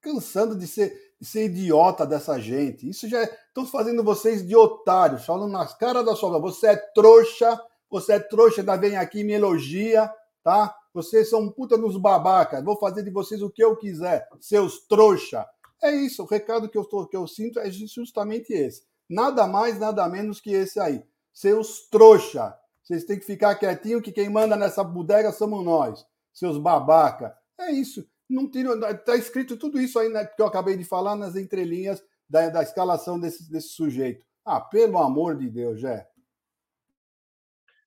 Cansando de ser, de ser idiota dessa gente. Isso já estão é... fazendo vocês de otários, falando nas caras da sua. Você é trouxa, você é trouxa, ainda vem aqui e me elogia, tá? Vocês são puta nos babacas. Vou fazer de vocês o que eu quiser, seus trouxa. É isso, o recado que eu, tô, que eu sinto é justamente esse. Nada mais, nada menos que esse aí seus trouxa. Vocês têm que ficar quietinho que quem manda nessa bodega somos nós, seus babaca. É isso. Não tira, tá escrito tudo isso aí né, que eu acabei de falar nas entrelinhas da, da escalação desse, desse sujeito. Ah, pelo amor de Deus, Jé.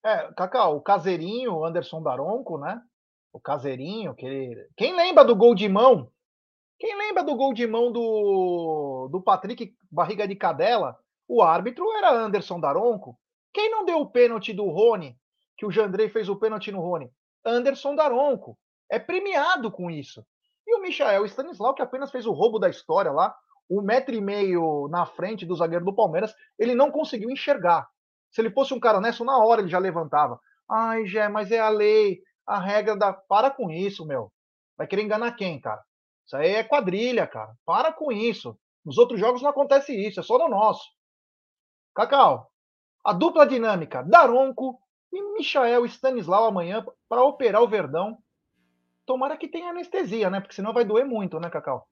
É, Cacau, o caseirinho, Anderson Daronco, né? O caseirinho, que ele... quem lembra do gol de mão? Quem lembra do gol de mão do, do Patrick Barriga de Cadela? O árbitro era Anderson Daronco. Quem não deu o pênalti do Rony, que o Jandrei fez o pênalti no Rony? Anderson Daronco. É premiado com isso. E o Michael Stanislau, que apenas fez o roubo da história lá, um metro e meio na frente do zagueiro do Palmeiras, ele não conseguiu enxergar. Se ele fosse um cara honesto, na hora ele já levantava. Ai, Jé, mas é a lei, a regra da. Para com isso, meu. Vai querer enganar quem, cara? Isso aí é quadrilha, cara. Para com isso. Nos outros jogos não acontece isso, é só no nosso. Cacau, a dupla dinâmica Daronco e Michael Stanislau amanhã para operar o Verdão. Tomara que tenha anestesia, né? Porque senão vai doer muito, né, Cacau?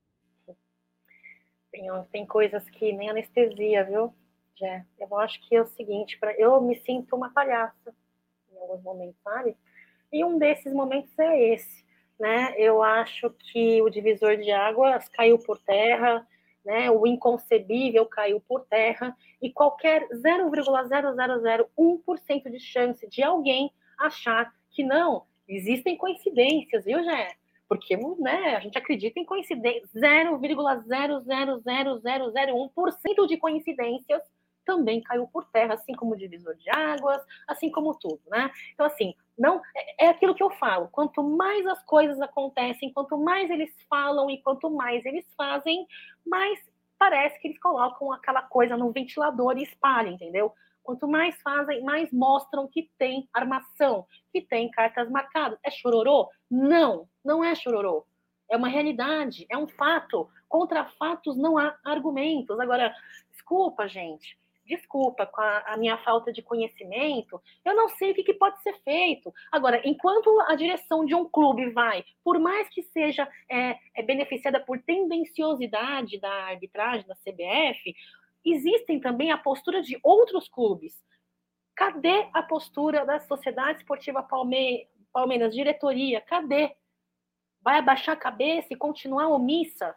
Tem, tem coisas que nem anestesia, viu? Já. Eu acho que é o seguinte, pra, eu me sinto uma palhaça em alguns momentos, sabe? E um desses momentos é esse, né? Eu acho que o divisor de águas caiu por terra, né? O inconcebível caiu por terra e qualquer 0,0001% de chance de alguém achar que não, existem coincidências, viu, Jé? Porque né, a gente acredita em coincidências, 0,00001% de coincidências também caiu por terra, assim como o divisor de águas, assim como tudo, né? Então, assim, não é, é aquilo que eu falo. Quanto mais as coisas acontecem, quanto mais eles falam e quanto mais eles fazem, mais parece que eles colocam aquela coisa no ventilador e espalham, entendeu? Quanto mais fazem, mais mostram que tem armação, que tem cartas marcadas. É chororô? Não, não é chororô. É uma realidade, é um fato. Contra fatos não há argumentos. Agora, desculpa, gente, desculpa com a, a, minha falta de conhecimento, eu não sei o que, que, pode ser feito. Agora, enquanto a direção de um clube vai, por mais que seja é, é beneficiada por tendenciosidade da arbitragem, da CBF, existem também a postura de outros clubes. Cadê a postura da Sociedade Esportiva Palme Palmeiras, diretoria? Cadê? Vai abaixar a cabeça e continuar omissa?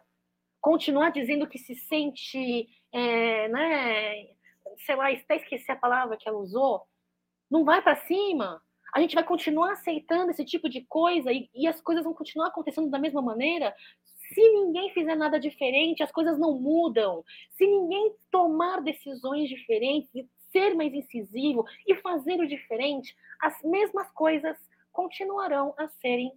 Continuar dizendo que se sente, é, né, sei lá, até esqueci a palavra que ela usou. Não vai para cima. A gente vai continuar aceitando esse tipo de coisa e, e as coisas vão continuar acontecendo da mesma maneira se ninguém fizer nada diferente, as coisas não mudam. Se ninguém tomar decisões diferentes, ser mais incisivo e fazer o diferente, as mesmas coisas continuarão a serem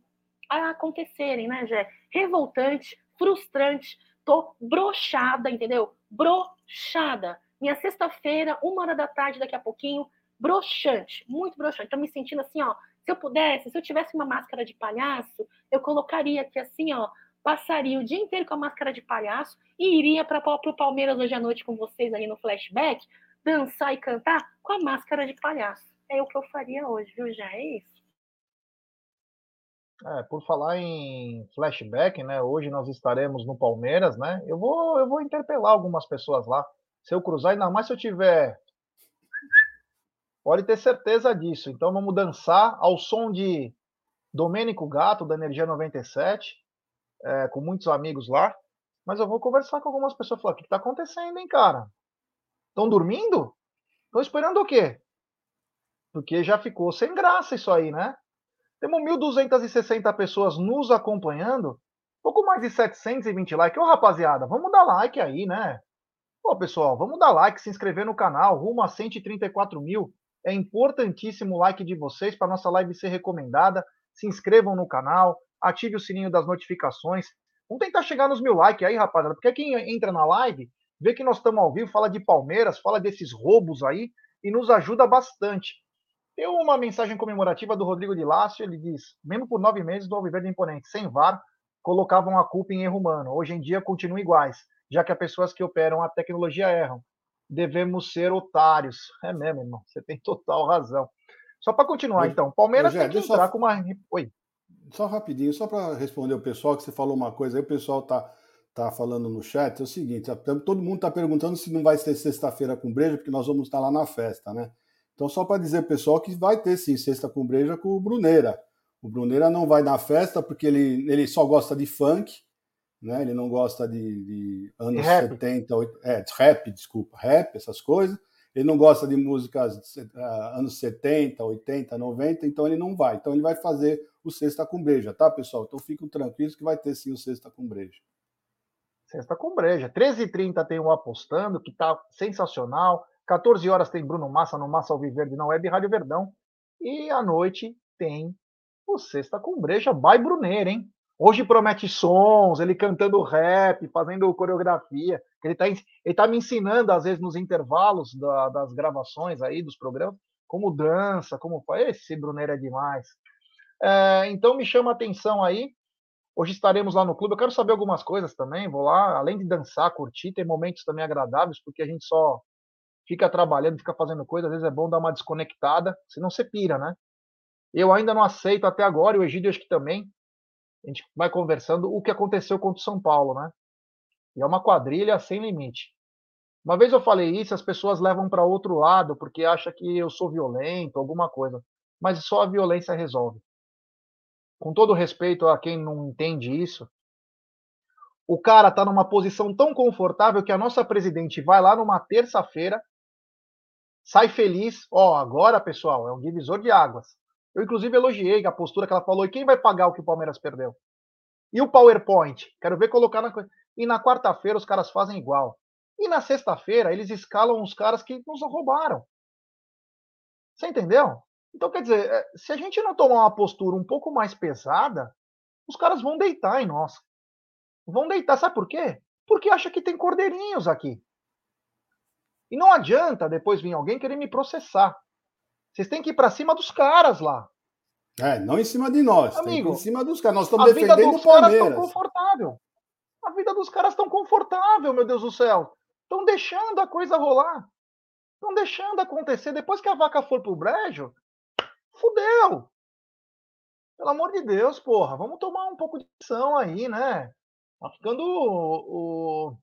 a acontecerem, né, Jé? Revoltante, frustrante, tô brochada, entendeu? Brochada. Minha sexta-feira, uma hora da tarde, daqui a pouquinho, broxante, muito broxante. Tô me sentindo assim, ó. Se eu pudesse, se eu tivesse uma máscara de palhaço, eu colocaria aqui assim, ó, passaria o dia inteiro com a máscara de palhaço e iria para o Palmeiras hoje à noite com vocês aí no flashback, dançar e cantar com a máscara de palhaço. É o que eu faria hoje, viu? Já é isso. É, por falar em flashback, né? Hoje nós estaremos no Palmeiras, né? Eu vou, eu vou interpelar algumas pessoas lá. Se eu cruzar, ainda mais se eu tiver. Pode ter certeza disso. Então vamos dançar ao som de Domênico Gato, da Energia 97 é, com muitos amigos lá, mas eu vou conversar com algumas pessoas. Falar, o que está acontecendo, hein, cara? Estão dormindo? Estão esperando o quê? Porque já ficou sem graça isso aí, né? Temos 1.260 pessoas nos acompanhando, pouco mais de 720 likes. Ô, rapaziada, vamos dar like aí, né? Pô, pessoal, vamos dar like, se inscrever no canal, rumo a 134 mil. É importantíssimo o like de vocês para nossa live ser recomendada. Se inscrevam no canal, ative o sininho das notificações. Vamos tentar chegar nos mil likes aí, rapaziada, porque quem entra na live vê que nós estamos ao vivo, fala de Palmeiras, fala desses roubos aí e nos ajuda bastante. Tem uma mensagem comemorativa do Rodrigo de Lácio, ele diz: mesmo por nove meses do Alviverde Imponente, sem VAR, colocavam a culpa em erro humano. Hoje em dia continuam iguais, já que as pessoas que operam a tecnologia erram. Devemos ser otários. É mesmo, irmão, você tem total razão. Só para continuar, então, Palmeiras tem que entrar com uma. Oi. Só rapidinho, só para responder o pessoal, que você falou uma coisa aí, o pessoal tá, tá falando no chat, é o seguinte, todo mundo está perguntando se não vai ser sexta-feira com breja, porque nós vamos estar lá na festa, né? Então, só para dizer, pessoal, que vai ter sim sexta com breja com o Bruneira. O Bruneira não vai na festa porque ele, ele só gosta de funk, né? Ele não gosta de, de anos rap. 70, 80, é, rap, desculpa, rap, essas coisas. Ele não gosta de músicas uh, anos 70, 80, 90, então ele não vai. Então ele vai fazer o Sexta com Breja, tá, pessoal? Então fiquem tranquilos que vai ter sim o Sexta com Breja. Sexta com Breja. 13h30 tem o Apostando, que tá sensacional. 14 horas tem Bruno Massa no Massa Alviverde na Web Rádio Verdão. E à noite tem o Sexta com Breja by Bruneira, hein? Hoje promete sons, ele cantando rap, fazendo coreografia. Ele está ele tá me ensinando, às vezes, nos intervalos da, das gravações aí, dos programas, como dança, como faz. Esse Brunner é demais. É, então me chama a atenção aí. Hoje estaremos lá no clube. Eu quero saber algumas coisas também. Vou lá, além de dançar, curtir, tem momentos também agradáveis, porque a gente só fica trabalhando, fica fazendo coisa. Às vezes é bom dar uma desconectada, senão você pira, né? Eu ainda não aceito até agora, e o Egídio acho que também, a gente vai conversando o que aconteceu contra o São Paulo, né? E é uma quadrilha sem limite. Uma vez eu falei isso, as pessoas levam para outro lado porque acham que eu sou violento, alguma coisa. Mas só a violência resolve. Com todo respeito a quem não entende isso, o cara está numa posição tão confortável que a nossa presidente vai lá numa terça-feira, sai feliz. Ó, oh, agora, pessoal, é um divisor de águas. Eu, inclusive, elogiei a postura que ela falou. E quem vai pagar o que o Palmeiras perdeu? E o PowerPoint? Quero ver colocar na. E na quarta-feira os caras fazem igual. E na sexta-feira eles escalam os caras que nos roubaram. Você entendeu? Então, quer dizer, é, se a gente não tomar uma postura um pouco mais pesada, os caras vão deitar em nós. Vão deitar, sabe por quê? Porque acha que tem cordeirinhos aqui. E não adianta depois vir alguém querer me processar. Vocês têm que ir para cima dos caras lá. É, não em cima de nós, Amigo, em cima dos caras. Nós estamos defendendo o Palmeiras. Caras confortável. A vida dos caras tão confortável, meu Deus do céu. Estão deixando a coisa rolar. Estão deixando acontecer. Depois que a vaca for pro brejo, fudeu. Pelo amor de Deus, porra. Vamos tomar um pouco de ação aí, né? Tá ficando o, o...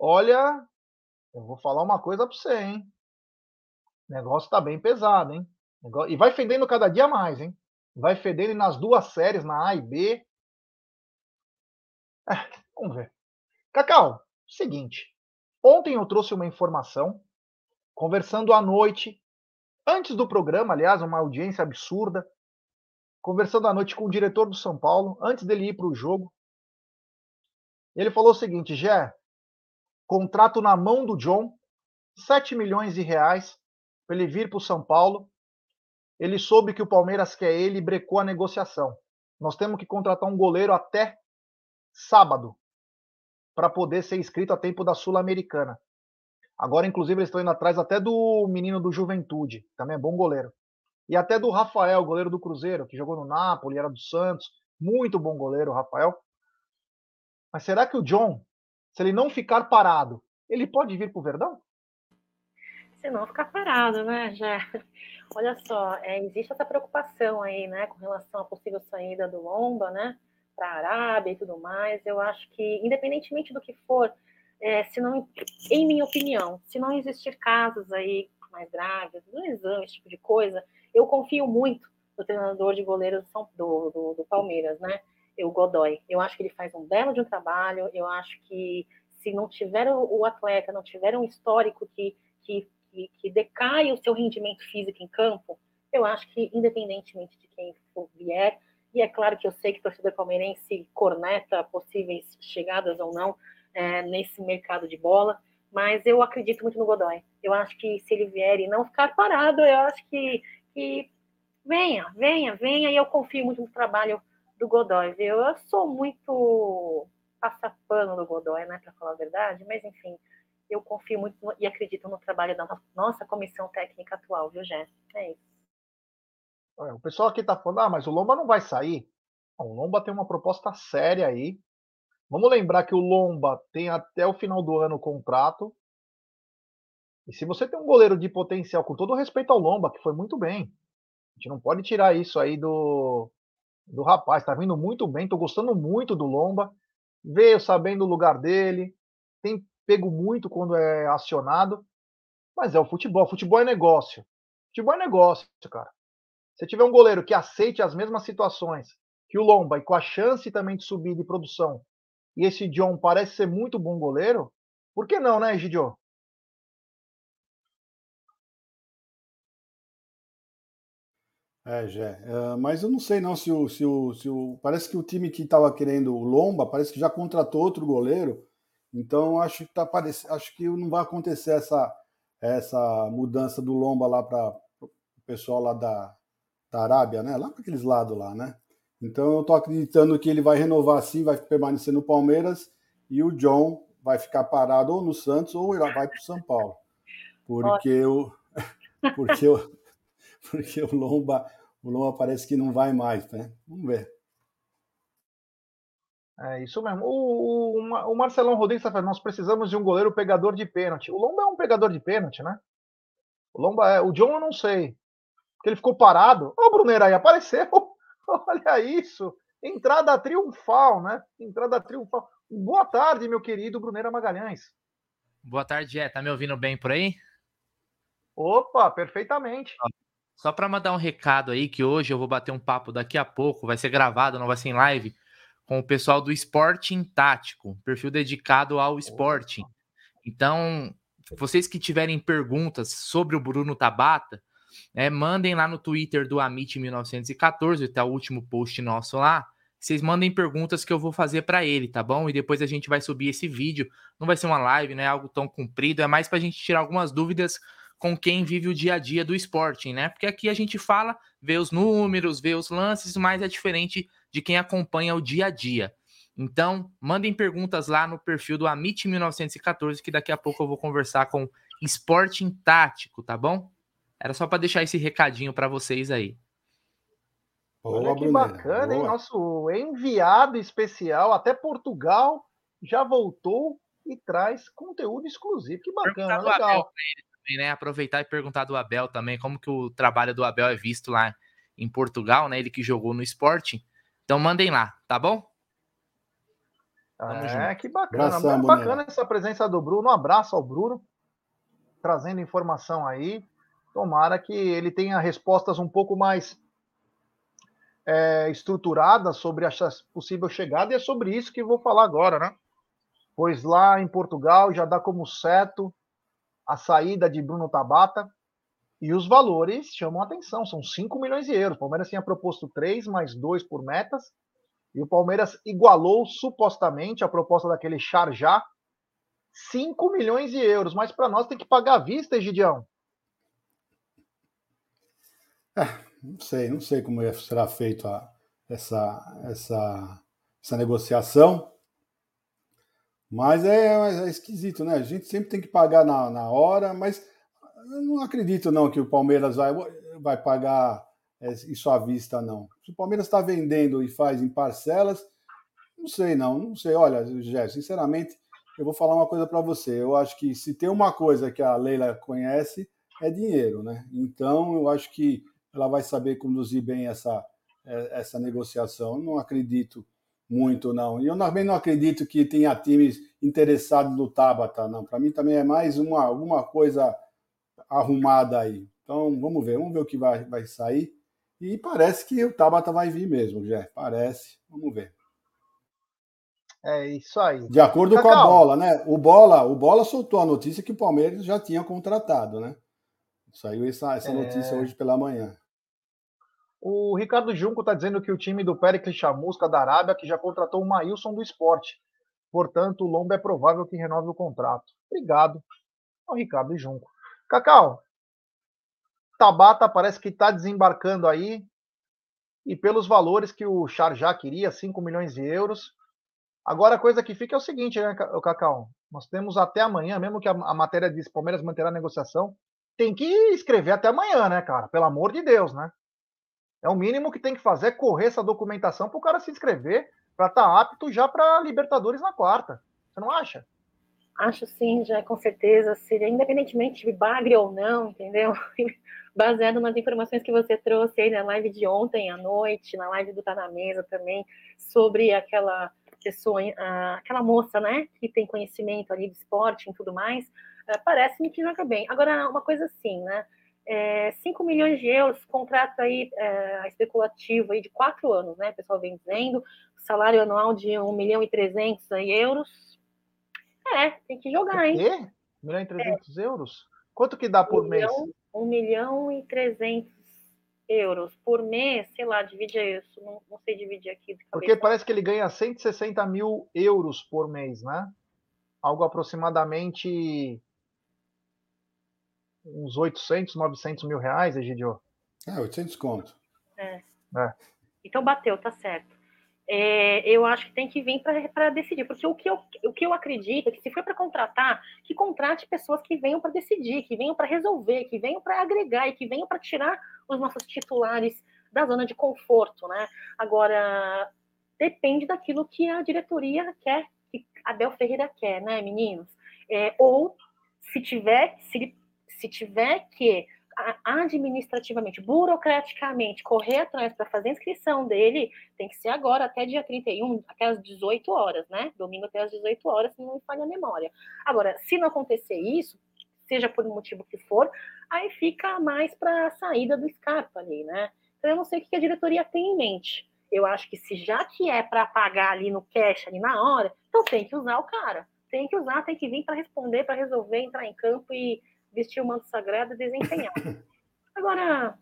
Olha, eu vou falar uma coisa pra você, hein? O negócio tá bem pesado, hein? E vai fedendo cada dia mais, hein? Vai fedendo nas duas séries, na A e B. É, vamos ver. Cacau, seguinte. Ontem eu trouxe uma informação, conversando à noite, antes do programa, aliás, uma audiência absurda, conversando à noite com o diretor do São Paulo, antes dele ir para o jogo. Ele falou o seguinte: Jé, contrato na mão do John, 7 milhões de reais para ele vir para o São Paulo. Ele soube que o Palmeiras quer ele e brecou a negociação. Nós temos que contratar um goleiro até sábado para poder ser inscrito a tempo da Sul-Americana. Agora, inclusive, eles estão indo atrás até do menino do Juventude, também é bom goleiro. E até do Rafael, goleiro do Cruzeiro, que jogou no Napoli, era do Santos. Muito bom goleiro, Rafael. Mas será que o John, se ele não ficar parado, ele pode vir para o Verdão? Se não ficar parado, né, já. Olha só, é, existe essa preocupação aí, né, com relação à possível saída do Lomba, né, para a Arábia e tudo mais. Eu acho que, independentemente do que for, é, se não, em minha opinião, se não existir casos aí mais graves, exame, esse tipo de coisa, eu confio muito no treinador de goleiros do, do, do Palmeiras, né? o Godoy. Eu acho que ele faz um belo de um trabalho. Eu acho que se não tiver o, o atleta, não tiver um histórico que, que, que, que decai o seu rendimento físico em campo, eu acho que, independentemente de quem for vier, e é claro que eu sei que o torcedor palmeirense corneta possíveis chegadas ou não é, nesse mercado de bola, mas eu acredito muito no Godoy. Eu acho que se ele vier e não ficar parado, eu acho que, que venha, venha, venha, e eu confio muito no trabalho do Godoy, viu? Eu sou muito passapano do Godoy, né, para falar a verdade, mas enfim, eu confio muito no, e acredito no trabalho da nossa comissão técnica atual, viu, Jé? É isso. O pessoal aqui tá falando, ah, mas o Lomba não vai sair. o Lomba tem uma proposta séria aí. Vamos lembrar que o Lomba tem até o final do ano o contrato. E se você tem um goleiro de potencial, com todo respeito ao Lomba, que foi muito bem, a gente não pode tirar isso aí do, do rapaz. Tá vindo muito bem, tô gostando muito do Lomba. Veio sabendo o lugar dele, tem pego muito quando é acionado. Mas é o futebol. Futebol é negócio. Futebol é negócio, cara. Se tiver um goleiro que aceite as mesmas situações que o Lomba e com a chance também de subir de produção, e esse John parece ser muito bom goleiro, por que não, né, Gidio? É, Jé. Uh, mas eu não sei não se o, se o, se o. Parece que o time que estava querendo o Lomba parece que já contratou outro goleiro. Então acho que tá parece, acho que não vai acontecer essa, essa mudança do Lomba lá para o pessoal lá da, da Arábia, né? Lá para aqueles lados lá, né? Então eu tô acreditando que ele vai renovar assim, vai permanecer no Palmeiras e o John vai ficar parado ou no Santos ou ele vai para o São Paulo. Porque o porque o porque o Lomba o Lomba parece que não vai mais, né? Vamos ver. É isso mesmo. O, o, o Marcelão Rodrigues está falando, nós precisamos de um goleiro pegador de pênalti. O Lomba é um pegador de pênalti, né? O Lomba é. O John eu não sei. Porque ele ficou parado. Ô, oh, Brunera aí, apareceu. Olha isso. Entrada triunfal, né? Entrada triunfal. Boa tarde, meu querido Brunera Magalhães. Boa tarde, é. Tá me ouvindo bem por aí? Opa, perfeitamente. Só para mandar um recado aí que hoje eu vou bater um papo daqui a pouco, vai ser gravado, não vai ser em live, com o pessoal do Sporting Tático, perfil dedicado ao Sporting. Então, vocês que tiverem perguntas sobre o Bruno Tabata, é, mandem lá no Twitter do Amit1914, tá o último post nosso lá. Vocês mandem perguntas que eu vou fazer para ele, tá bom? E depois a gente vai subir esse vídeo. Não vai ser uma live, não é algo tão comprido, é mais para a gente tirar algumas dúvidas com quem vive o dia a dia do esporte, né? Porque aqui a gente fala, vê os números, vê os lances, mas é diferente de quem acompanha o dia a dia. Então, mandem perguntas lá no perfil do Amit1914, que daqui a pouco eu vou conversar com Sporting Tático, tá bom? Era só para deixar esse recadinho para vocês aí. Olha que bacana, hein? Nosso enviado especial até Portugal já voltou e traz conteúdo exclusivo. Que bacana, legal. Também, né? Aproveitar e perguntar do Abel também como que o trabalho do Abel é visto lá em Portugal, né? Ele que jogou no Sporting. Então mandem lá, tá bom? é, que bacana. Muito bacana essa presença do Bruno. Um abraço ao Bruno, trazendo informação aí. Tomara que ele tenha respostas um pouco mais é, estruturadas sobre a possível chegada, e é sobre isso que vou falar agora, né? Pois lá em Portugal já dá como certo a saída de Bruno Tabata e os valores chamam a atenção, são 5 milhões de euros. O Palmeiras tinha proposto 3 mais 2 por metas, e o Palmeiras igualou supostamente a proposta daquele Charjá 5 milhões de euros, mas para nós tem que pagar à vista, Egidião. É, não sei, não sei como será feita essa, essa, essa negociação. Mas é, é, esquisito, né? A gente sempre tem que pagar na, na hora, mas eu não acredito não que o Palmeiras vai, vai pagar é, isso à vista, não. Se o Palmeiras está vendendo e faz em parcelas, não sei, não. Não sei. Olha, Jé, sinceramente, eu vou falar uma coisa para você. Eu acho que se tem uma coisa que a Leila conhece, é dinheiro, né? Então, eu acho que ela vai saber conduzir bem essa, é, essa negociação. Não acredito muito, não. E eu também não acredito que tenha times interessados no Tabata, não. Para mim também é mais uma, alguma coisa arrumada aí. Então, vamos ver, vamos ver o que vai, vai sair. E parece que o Tabata vai vir mesmo, já. Parece. Vamos ver. É isso aí. De acordo Cacau. com a bola, né? O bola, o bola soltou a notícia que o Palmeiras já tinha contratado, né? Saiu essa, essa é... notícia hoje pela manhã. O Ricardo Junco está dizendo que o time do Pericles Chamusca da Arábia que já contratou o Maílson do esporte. Portanto, o Lomba é provável que renove o contrato. Obrigado ao Ricardo Junco. Cacau, Tabata parece que está desembarcando aí. E pelos valores que o Charjá queria, 5 milhões de euros. Agora a coisa que fica é o seguinte, né, Cacau? Nós temos até amanhã, mesmo que a, a matéria diz Palmeiras manterá a negociação, tem que escrever até amanhã, né, cara? Pelo amor de Deus, né? É o mínimo que tem que fazer, correr essa documentação para o cara se inscrever, para estar tá apto já para Libertadores na quarta. Você não acha? Acho sim, já com certeza. Seria independentemente de bagre ou não, entendeu? baseado nas informações que você trouxe aí na live de ontem à noite, na live do Tá na Mesa também, sobre aquela pessoa, aquela moça, né, que tem conhecimento ali de esporte e tudo mais, é, parece-me que joga bem. Agora, uma coisa assim, né, é, 5 milhões de euros, contrato aí é, especulativo aí de quatro anos, né, pessoal vem dizendo, salário anual de 1 milhão e 300 euros, é, tem que jogar, hein? Quê? 1 milhão e 300 é. euros? Quanto que dá por mês? 1 milhão e 300 euros por mês, sei lá, divide isso, não, não sei dividir aqui. Porque parece que ele ganha 160 mil euros por mês, né? Algo aproximadamente uns 800, 900 mil reais, Egidio. É, 800 conto. É. é. Então bateu, tá certo é, eu acho que tem que vir para decidir, porque o que, eu, o que eu acredito é que se for para contratar, que contrate pessoas que venham para decidir, que venham para resolver, que venham para agregar e que venham para tirar os nossos titulares da zona de conforto, né? Agora, depende daquilo que a diretoria quer, que a Bel Ferreira quer, né, meninos? É, ou se tiver, se, se tiver que administrativamente, burocraticamente, correr atrás para fazer a inscrição dele, tem que ser agora, até dia 31, até as 18 horas, né? Domingo até as 18 horas, se não me falha a memória. Agora, se não acontecer isso, seja por um motivo que for, aí fica mais para a saída do Scarpa ali, né? Então, eu não sei o que a diretoria tem em mente. Eu acho que se já que é para pagar ali no cash, ali na hora, então tem que usar o cara. Tem que usar, tem que vir para responder, para resolver, entrar em campo e vestir o manto sagrado e desempenhar. Agora,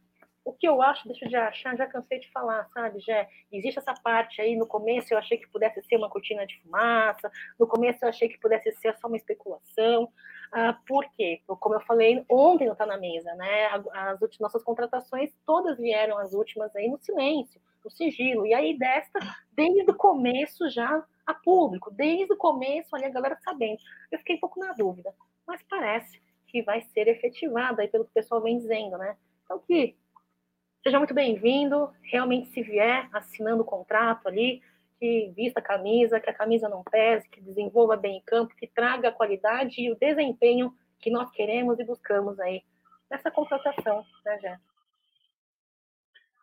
o que eu acho, deixa eu de achar, já cansei de falar, sabe, já existe essa parte aí, no começo eu achei que pudesse ser uma cortina de fumaça, no começo eu achei que pudesse ser só uma especulação, ah, por quê? Como eu falei ontem não Tá Na Mesa, né, as nossas contratações, todas vieram as últimas aí no silêncio, no sigilo, e aí desta, desde o começo já a público, desde o começo ali a galera sabendo, eu fiquei um pouco na dúvida, mas parece que vai ser efetivada, aí pelo que o pessoal vem dizendo, né? Então, que seja muito bem-vindo, realmente se vier assinando o contrato ali, que vista a camisa, que a camisa não pese, que desenvolva bem em campo, que traga a qualidade e o desempenho que nós queremos e buscamos aí nessa contratação, né, Jé?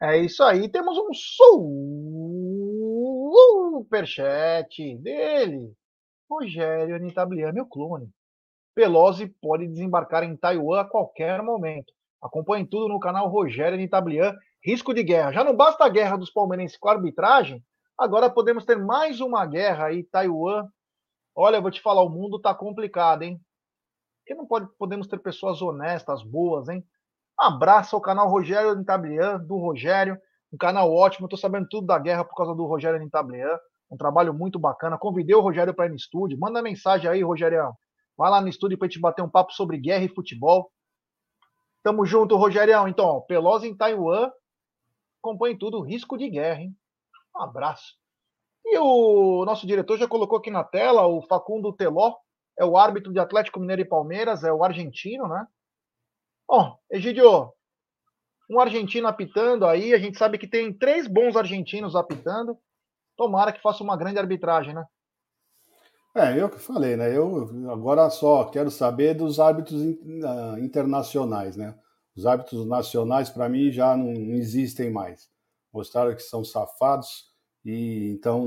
É isso aí, temos um superchat dele, Rogério Anitablian, meu clone. Pelosi pode desembarcar em Taiwan a qualquer momento. Acompanhe tudo no canal Rogério Anitablian. Risco de guerra. Já não basta a guerra dos palmeirenses com a arbitragem, agora podemos ter mais uma guerra aí, Taiwan. Olha, vou te falar, o mundo tá complicado, hein? Porque não pode, podemos ter pessoas honestas, boas, hein? Abraço ao canal Rogério Anitablian, do Rogério. Um canal ótimo, estou sabendo tudo da guerra por causa do Rogério Anitablian. Um trabalho muito bacana. Convidei o Rogério para ir no estúdio. Manda mensagem aí, Rogério. Vai lá no estúdio para a gente bater um papo sobre guerra e futebol. Tamo junto, Rogério. Então, ó, Pelosi em Taiwan. Acompanhe tudo. Risco de guerra, hein? Um abraço. E o nosso diretor já colocou aqui na tela o Facundo Teló. É o árbitro de Atlético Mineiro e Palmeiras. É o argentino, né? Bom, Egidio, um argentino apitando aí. A gente sabe que tem três bons argentinos apitando. Tomara que faça uma grande arbitragem, né? É, eu que falei, né? Eu agora só quero saber dos árbitros ah, internacionais, né? Os árbitros nacionais, para mim, já não existem mais. Mostraram que são safados e então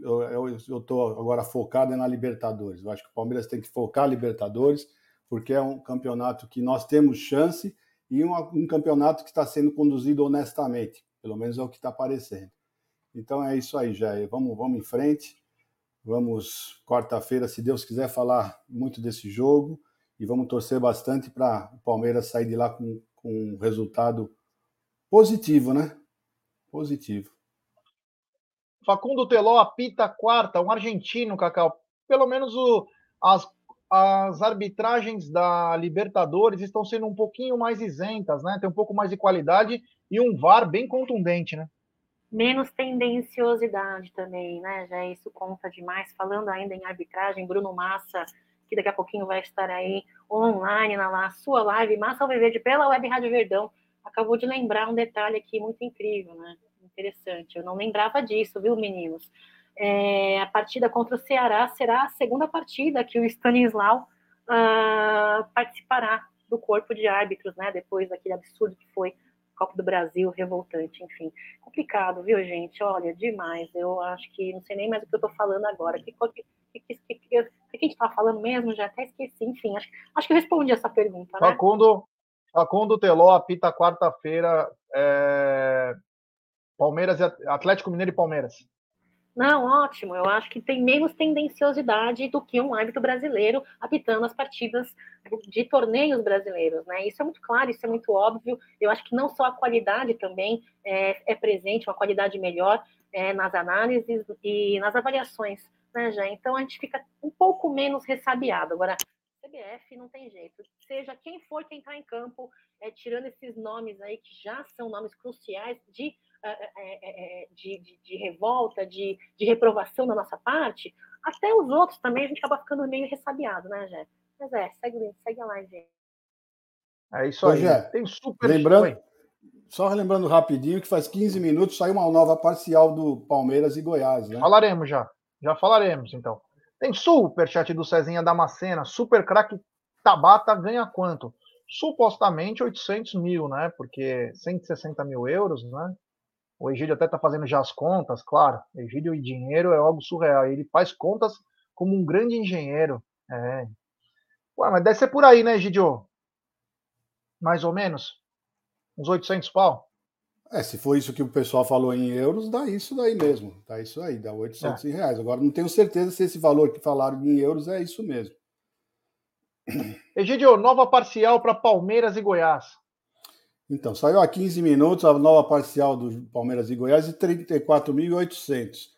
eu estou agora focado na Libertadores. Eu acho que o Palmeiras tem que focar na Libertadores, porque é um campeonato que nós temos chance e um, um campeonato que está sendo conduzido honestamente. Pelo menos é o que está aparecendo. Então é isso aí, Jair. Vamos, vamos em frente. Vamos, quarta-feira, se Deus quiser, falar muito desse jogo e vamos torcer bastante para o Palmeiras sair de lá com, com um resultado positivo, né? Positivo. Facundo Teló apita quarta, um argentino, Cacau. Pelo menos o, as, as arbitragens da Libertadores estão sendo um pouquinho mais isentas, né? Tem um pouco mais de qualidade e um VAR bem contundente, né? Menos tendenciosidade também, né? Já isso conta demais. Falando ainda em arbitragem, Bruno Massa, que daqui a pouquinho vai estar aí online na sua live, Massa Alviverde pela Web Rádio Verdão, acabou de lembrar um detalhe aqui muito incrível, né? Interessante. Eu não lembrava disso, viu, meninos? É, a partida contra o Ceará será a segunda partida que o Stanislau uh, participará do corpo de árbitros, né? Depois daquele absurdo que foi Copa do Brasil, revoltante, enfim. Complicado, viu, gente? Olha, demais. Eu acho que não sei nem mais o que eu tô falando agora. Que, que, que, que, que, a gente tava falando mesmo? Já até esqueci. Enfim, acho, acho que eu respondi essa pergunta, né? Facundo, Facundo Teló apita quarta-feira é... Palmeiras Atlético Mineiro e Palmeiras. Não, ótimo. Eu acho que tem menos tendenciosidade do que um árbitro brasileiro apitando as partidas de torneios brasileiros, né? Isso é muito claro, isso é muito óbvio. Eu acho que não só a qualidade também é, é presente, uma qualidade melhor é, nas análises e nas avaliações, né, já? Então a gente fica um pouco menos ressabiado. Agora, CBF não tem jeito. Seja quem for que entrar em campo, é, tirando esses nomes aí que já são nomes cruciais de de, de, de, revolta, de, de reprovação da nossa parte, até os outros também a gente acaba ficando meio ressabiado, né, Jé? Mas é, segue, segue a live. É isso aí. Jé, Tem super lembrando, Só lembrando rapidinho que faz 15 minutos saiu uma nova parcial do Palmeiras e Goiás, né? Falaremos já. Já falaremos, então. Tem super chat do Cezinha Damascena. Super craque Tabata ganha quanto? Supostamente 800 mil, né? Porque 160 mil euros, né? O Egídio até está fazendo já as contas, claro. Egídio e dinheiro é algo surreal. Ele faz contas como um grande engenheiro. É. Ué, mas deve ser por aí, né, Egídio? Mais ou menos? Uns 800 pau? É, se for isso que o pessoal falou em euros, dá isso daí mesmo. Dá isso aí, dá 800 é. reais. Agora, não tenho certeza se esse valor que falaram em euros é isso mesmo. Egidio, nova parcial para Palmeiras e Goiás. Então, saiu há 15 minutos a nova parcial do Palmeiras e Goiás de 34.800.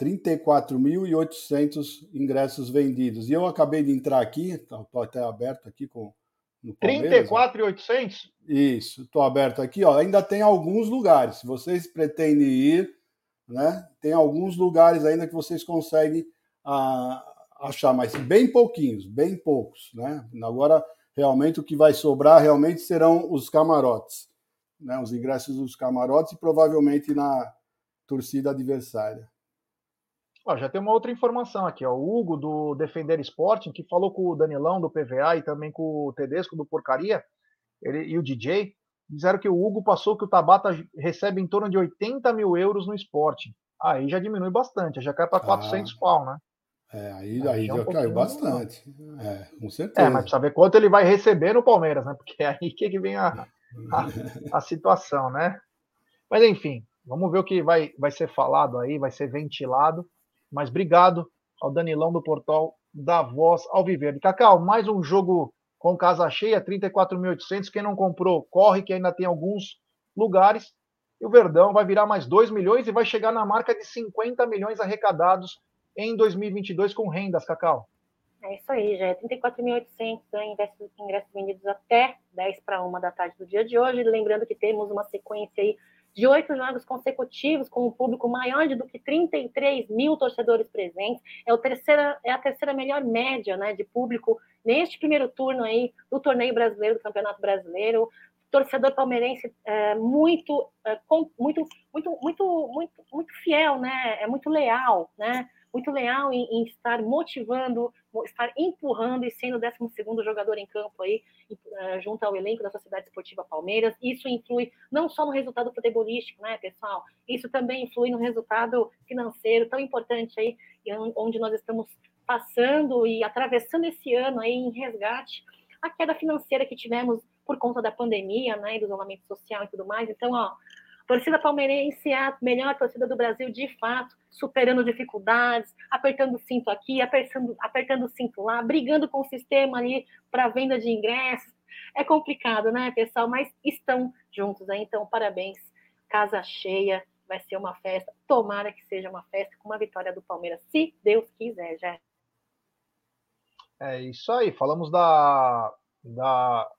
34.800 ingressos vendidos. E eu acabei de entrar aqui, estou tá, até aberto aqui com no Palmeiras. 34.800? Isso, estou aberto aqui. Ó, ainda tem alguns lugares. Se vocês pretendem ir, né, tem alguns lugares ainda que vocês conseguem ah, achar, mas bem pouquinhos, bem poucos, né? Agora, realmente, o que vai sobrar realmente serão os camarotes, né? Os ingressos dos camarotes e provavelmente na torcida adversária. Ó, já tem uma outra informação aqui, ó. O Hugo do Defender Sporting, que falou com o Danilão do PVA e também com o Tedesco do Porcaria, ele, e o DJ, disseram que o Hugo passou que o Tabata recebe em torno de 80 mil euros no esporte. Aí já diminui bastante, já cai para 400 ah, pau, né? É, aí, aí já, é um caiu bastante. É, com certeza. É, mas precisa ver quanto ele vai receber no Palmeiras, né? Porque é aí que, que vem a, a, a situação, né? Mas enfim, vamos ver o que vai, vai ser falado aí, vai ser ventilado. Mas obrigado ao Danilão do Portal da Voz ao Viver. Cacau, mais um jogo com casa cheia, 34.800. Quem não comprou, corre, que ainda tem alguns lugares. E o Verdão vai virar mais 2 milhões e vai chegar na marca de 50 milhões arrecadados em 2022 com rendas, Cacau. É isso aí, já é 34.800 né, ingressos vendidos até 10 para 1 da tarde do dia de hoje. Lembrando que temos uma sequência aí de oito jogos consecutivos com um público maior do que 33 mil torcedores presentes. É, o terceira, é a terceira melhor média né, de público neste primeiro turno aí do torneio brasileiro, do Campeonato Brasileiro. Torcedor palmeirense é, muito, é, com, muito, muito, muito, muito, muito fiel, né? É muito leal, né? Muito leal em, em, estar motivando, estar empurrando e sendo o 12 jogador em campo aí, uh, junto ao elenco da Sociedade Esportiva Palmeiras. Isso influi não só no resultado futebolístico, né, pessoal? Isso também influi no resultado financeiro tão importante aí, onde nós estamos passando e atravessando esse ano aí em resgate a queda financeira que tivemos por conta da pandemia, né, do isolamento social e tudo mais. Então, ó, torcida palmeirense é a melhor torcida do Brasil, de fato, superando dificuldades, apertando o cinto aqui, apertando, apertando o cinto lá, brigando com o sistema ali para venda de ingressos. É complicado, né, pessoal? Mas estão juntos aí, então parabéns. Casa cheia, vai ser uma festa. Tomara que seja uma festa com uma vitória do Palmeiras, se Deus quiser, já. É isso aí. Falamos da, da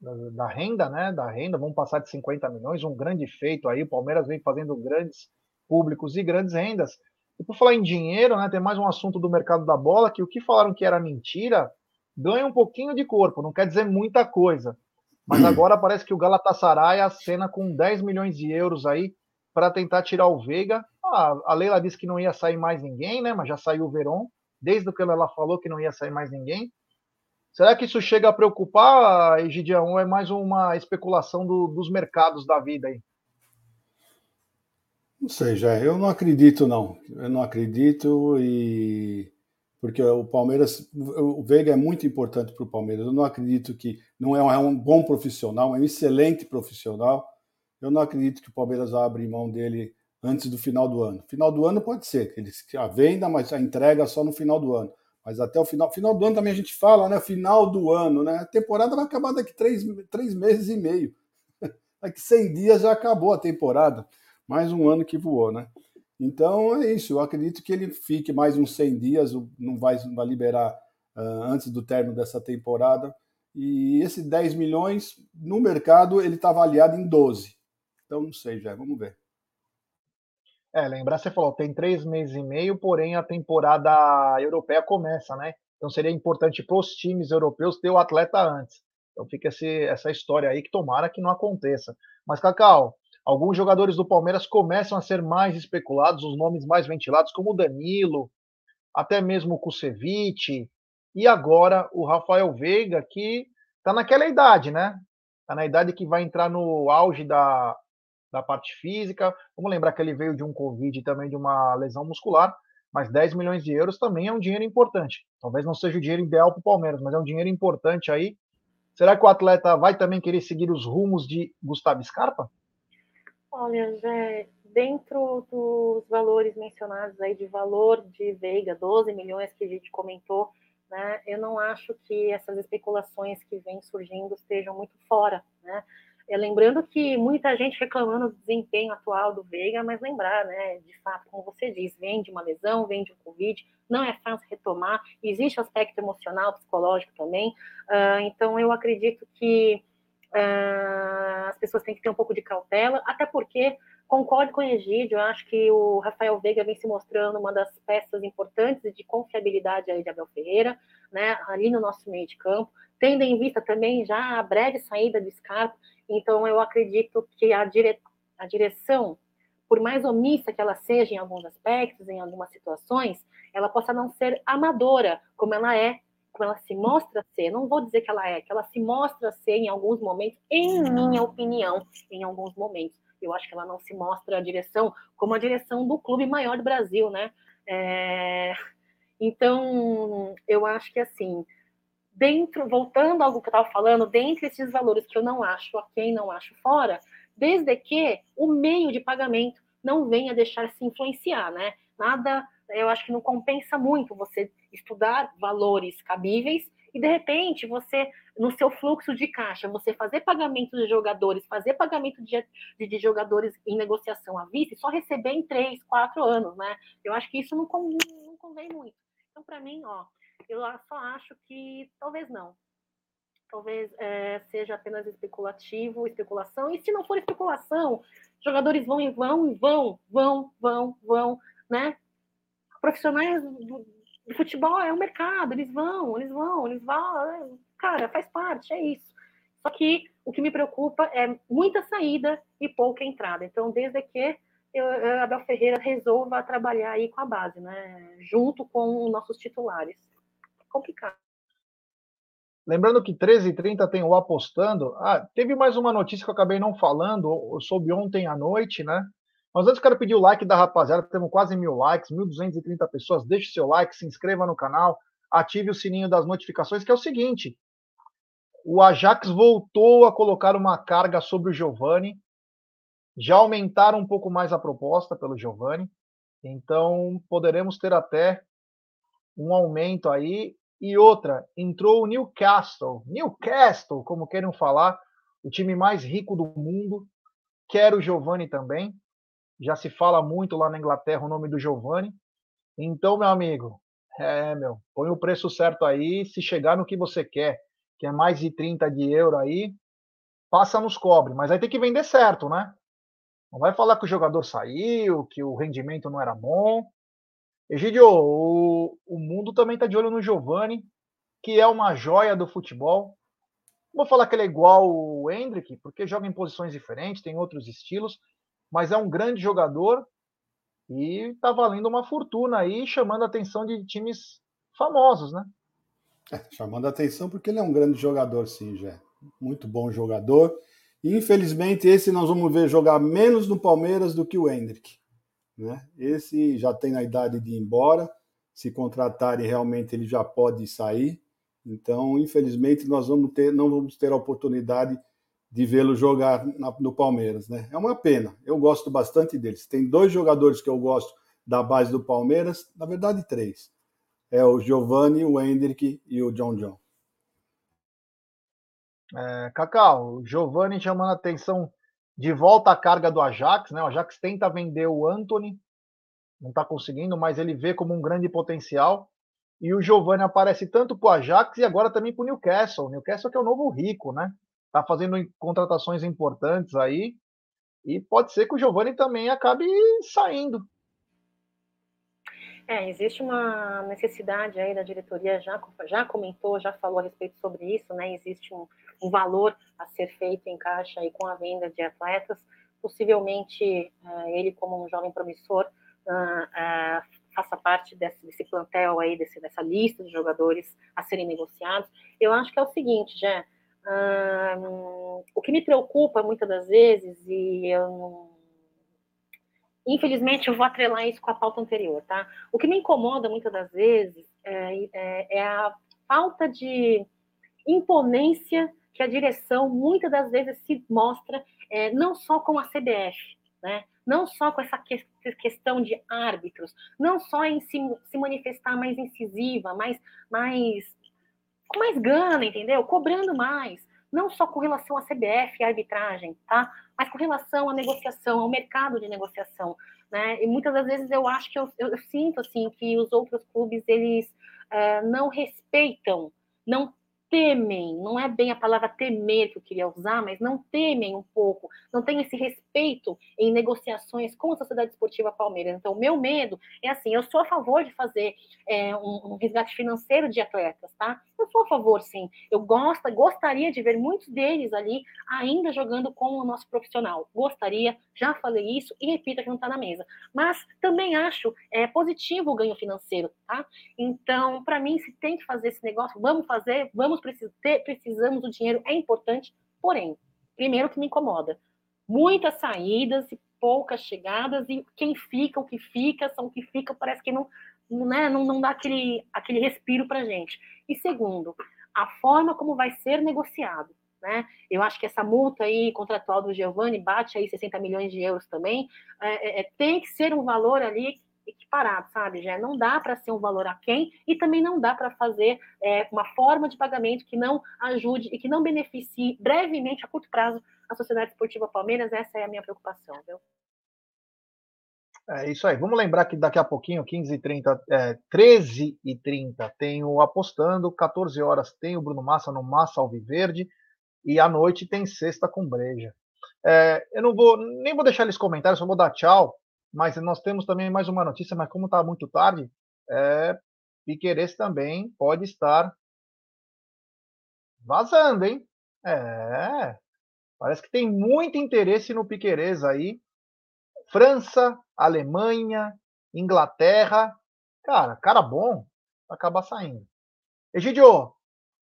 da, renda, né? Da renda, vamos passar de 50 milhões, um grande feito aí. O Palmeiras vem fazendo grandes públicos e grandes rendas. E por falar em dinheiro, né? Tem mais um assunto do mercado da bola que o que falaram que era mentira ganha um pouquinho de corpo, não quer dizer muita coisa. Mas agora parece que o Galatasaray acena com 10 milhões de euros aí para tentar tirar o Veiga. Ah, a Leila disse que não ia sair mais ninguém, né? Mas já saiu o Veron. Desde que ela falou que não ia sair mais ninguém. Será que isso chega a preocupar, Egidião, é mais uma especulação do, dos mercados da vida aí? Não sei, já. Eu não acredito, não. Eu não acredito e porque o Palmeiras, o Veiga é muito importante para o Palmeiras. Eu não acredito que não é um, é um, bom profissional, é um excelente profissional. Eu não acredito que o Palmeiras vá abrir mão dele antes do final do ano. Final do ano pode ser que ele a venda, mas a entrega só no final do ano. Mas até o final, final do ano também a gente fala, né? Final do ano, né? A temporada vai acabar daqui três, três meses e meio. Daqui 100 dias já acabou a temporada. Mais um ano que voou, né? Então é isso. Eu acredito que ele fique mais uns 100 dias, não vai, não vai liberar uh, antes do término dessa temporada. E esse 10 milhões no mercado ele está avaliado em 12. Então não sei, já vamos ver. É, lembrar, você falou, tem três meses e meio, porém a temporada europeia começa, né? Então seria importante para os times europeus ter o atleta antes. Então fica esse, essa história aí que tomara que não aconteça. Mas, Cacau, alguns jogadores do Palmeiras começam a ser mais especulados, os nomes mais ventilados, como o Danilo, até mesmo o Kusevich, e agora o Rafael Veiga, que está naquela idade, né? Está na idade que vai entrar no auge da, da parte física. Vamos lembrar que ele veio de um Covid e também de uma lesão muscular, mas 10 milhões de euros também é um dinheiro importante. Talvez não seja o dinheiro ideal para o Palmeiras, mas é um dinheiro importante aí. Será que o atleta vai também querer seguir os rumos de Gustavo Scarpa? Olha, Zé, dentro dos valores mencionados aí de valor de Veiga, 12 milhões que a gente comentou, né, eu não acho que essas especulações que vêm surgindo estejam muito fora, né? É, lembrando que muita gente reclamando do desempenho atual do Veiga, mas lembrar, né, de fato, como você diz, vem de uma lesão, vem de um Covid, não é fácil retomar, existe aspecto emocional, psicológico também, uh, então eu acredito que uh, as pessoas têm que ter um pouco de cautela, até porque concordo com o Egídio, acho que o Rafael Veiga vem se mostrando uma das peças importantes de confiabilidade aí de Abel Ferreira, né, ali no nosso meio de campo, tendo em vista também já a breve saída do Scarpa, então eu acredito que a, dire... a direção, por mais omissa que ela seja em alguns aspectos, em algumas situações, ela possa não ser amadora, como ela é como ela se mostra ser, não vou dizer que ela é, que ela se mostra ser em alguns momentos, em minha opinião, em alguns momentos. Eu acho que ela não se mostra a direção como a direção do clube maior do Brasil, né? É... Então, eu acho que assim, dentro, voltando ao que eu estava falando, dentre esses valores que eu não acho ok, não acho fora, desde que o meio de pagamento não venha deixar se influenciar, né? Nada eu acho que não compensa muito você estudar valores cabíveis e de repente você no seu fluxo de caixa você fazer pagamento de jogadores fazer pagamento de, de, de jogadores em negociação à vista e só receber em três quatro anos né eu acho que isso não, não convém muito então para mim ó eu só acho que talvez não talvez é, seja apenas especulativo especulação e se não for especulação jogadores vão e vão vão vão vão vão né profissionais do, do futebol é o mercado, eles vão, eles vão, eles vão, cara, faz parte, é isso. Só que o que me preocupa é muita saída e pouca entrada. Então, desde que eu, Abel Ferreira resolva trabalhar aí com a base, né? Junto com nossos titulares. Complicado. Lembrando que 13h30 tem o Apostando. Ah, teve mais uma notícia que eu acabei não falando, eu soube ontem à noite, né? Mas antes quero pedir o like da rapaziada, temos quase mil likes, 1.230 pessoas. Deixe seu like, se inscreva no canal, ative o sininho das notificações, que é o seguinte: o Ajax voltou a colocar uma carga sobre o Giovani. Já aumentaram um pouco mais a proposta pelo Giovani. Então poderemos ter até um aumento aí. E outra, entrou o Newcastle, Newcastle, como queiram falar, o time mais rico do mundo. Quer o Giovani também já se fala muito lá na Inglaterra o nome do Giovanni. Então, meu amigo, é, meu, põe o preço certo aí, se chegar no que você quer, que é mais de 30 de euro aí, passa nos cobre, mas aí tem que vender certo, né? Não vai falar que o jogador saiu, que o rendimento não era bom. Egidio, o, o mundo também está de olho no Giovani, que é uma joia do futebol. Vou falar que ele é igual o Hendrick, porque joga em posições diferentes, tem outros estilos, mas é um grande jogador e está valendo uma fortuna aí, chamando a atenção de times famosos, né? É, chamando a atenção porque ele é um grande jogador, sim, já. Muito bom jogador. Infelizmente, esse nós vamos ver jogar menos no Palmeiras do que o Hendrick. Né? Esse já tem a idade de ir embora. Se contratarem, realmente ele já pode sair. Então, infelizmente, nós vamos ter, não vamos ter a oportunidade de vê-lo jogar na, no Palmeiras, né? É uma pena. Eu gosto bastante deles. Tem dois jogadores que eu gosto da base do Palmeiras, na verdade três. É o Giovanni, o Hendrick e o John John. É, Cacau, o Giovanni chamando a atenção de volta à carga do Ajax, né? O Ajax tenta vender o Anthony, não está conseguindo, mas ele vê como um grande potencial. E o Giovanni aparece tanto para o Ajax e agora também para o Newcastle. O Newcastle que é o novo rico, né? está fazendo contratações importantes aí. E pode ser que o Giovani também acabe saindo. É, existe uma necessidade aí da diretoria, já, já comentou, já falou a respeito sobre isso, né? Existe um, um valor a ser feito em caixa aí com a venda de atletas. Possivelmente uh, ele, como um jovem promissor, uh, uh, faça parte desse, desse plantel aí, desse, dessa lista de jogadores a serem negociados. Eu acho que é o seguinte, já o que me preocupa muitas das vezes, e eu não... Infelizmente, eu vou atrelar isso com a pauta anterior, tá? O que me incomoda muitas das vezes é, é, é a falta de imponência que a direção muitas das vezes se mostra, é, não só com a CBF, né? não só com essa que questão de árbitros, não só em se, se manifestar mais incisiva, mais, mais com mais gana, entendeu? Cobrando mais. Não só com relação à CBF e arbitragem, tá? Mas com relação à negociação, ao mercado de negociação, né? E muitas das vezes eu acho que eu, eu, eu sinto, assim, que os outros clubes, eles uh, não respeitam, não temem, não é bem a palavra temer que eu queria usar, mas não temem um pouco, não tem esse respeito em negociações com a Sociedade Esportiva Palmeiras. Então, o meu medo é assim, eu sou a favor de fazer é, um, um, resgate financeiro de atletas, tá? Eu sou a favor, sim. Eu gosto, gostaria de ver muitos deles ali ainda jogando com o nosso profissional. Gostaria, já falei isso e repito que não está na mesa. Mas também acho é, positivo o ganho financeiro, tá? Então, para mim, se tem que fazer esse negócio, vamos fazer, vamos precisamos do dinheiro, é importante, porém, primeiro que me incomoda, muitas saídas e poucas chegadas, e quem fica, o que fica, são o que fica, parece que não, né, não, não dá aquele, aquele respiro para gente. E segundo, a forma como vai ser negociado. Né? Eu acho que essa multa aí contratual do Giovanni bate aí 60 milhões de euros também. É, é, é tem que ser um valor ali equiparado, sabe? Já não dá para ser um valor aquém e também não dá para fazer é, uma forma de pagamento que não ajude e que não beneficie brevemente, a curto prazo, a Sociedade Esportiva Palmeiras. Essa é a minha preocupação, viu? É isso aí. Vamos lembrar que daqui a pouquinho, 15 e 30, é, 13 e 30, tem o Apostando, 14 horas tem o Bruno Massa no Massa Alviverde e à noite tem Sexta com Breja. É, eu não vou, nem vou deixar eles comentários, só vou dar tchau mas nós temos também mais uma notícia, mas como está muito tarde, é, Piqueires também pode estar vazando, hein? É, parece que tem muito interesse no Piqueires aí. França, Alemanha, Inglaterra. Cara, cara bom, acabar saindo. Egidio,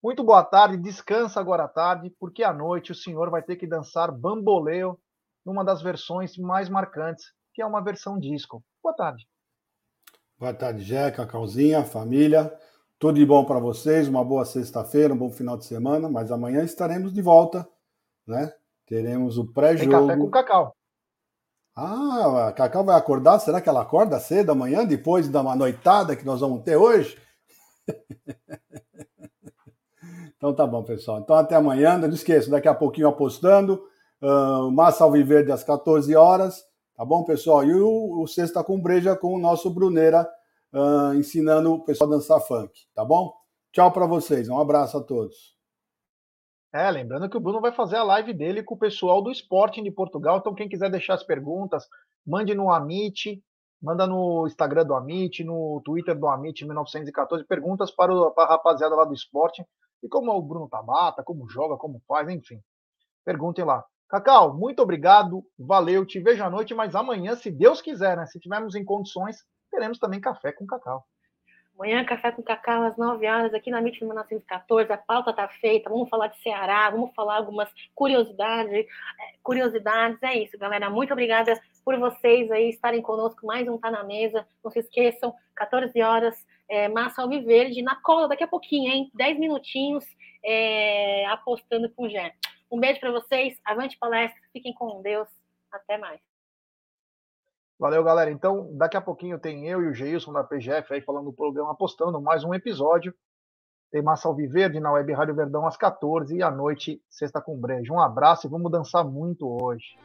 muito boa tarde, descansa agora à tarde, porque à noite o senhor vai ter que dançar bamboleo numa das versões mais marcantes que é uma versão disco. Boa tarde. Boa tarde, Jeca, Cacauzinha, família. Tudo de bom para vocês, uma boa sexta-feira, um bom final de semana, mas amanhã estaremos de volta, né? Teremos o pré-jogo. café com cacau. Ah, a Cacau vai acordar? Será que ela acorda cedo amanhã, depois da noitada que nós vamos ter hoje? então tá bom, pessoal. Então até amanhã. Não esqueça, daqui a pouquinho apostando. Uh, Massa Alviverde às 14 horas. Tá bom, pessoal? E o, o Sexta com Breja com o nosso Bruneira uh, ensinando o pessoal a dançar funk, tá bom? Tchau para vocês, um abraço a todos. É, lembrando que o Bruno vai fazer a live dele com o pessoal do Sporting de Portugal, então quem quiser deixar as perguntas, mande no Amit, manda no Instagram do Amit, no Twitter do Amit 1914, perguntas para, o, para a rapaziada lá do Sporting, e como o Bruno Tabata, como joga, como faz, enfim. Perguntem lá. Cacau, muito obrigado, valeu, te vejo à noite, mas amanhã, se Deus quiser, né? Se tivermos em condições, teremos também café com cacau. Amanhã, café com cacau às 9 horas, aqui na MIT 1914. A pauta está feita. Vamos falar de Ceará, vamos falar algumas curiosidades. É, curiosidades, é isso, galera. Muito obrigada por vocês aí estarem conosco. Mais um Tá na Mesa. Não se esqueçam, 14 horas, é, Massa Alviverde, na cola daqui a pouquinho, hein? 10 minutinhos, é, apostando com o Jé. Um beijo para vocês, avante palestra, fiquem com Deus, até mais. Valeu, galera. Então, daqui a pouquinho tem eu e o Geilson da PGF aí falando do programa, apostando mais um episódio. Tem Massa Alviverde na Web Rádio Verdão às 14 e à noite, sexta com brejo. Um abraço e vamos dançar muito hoje.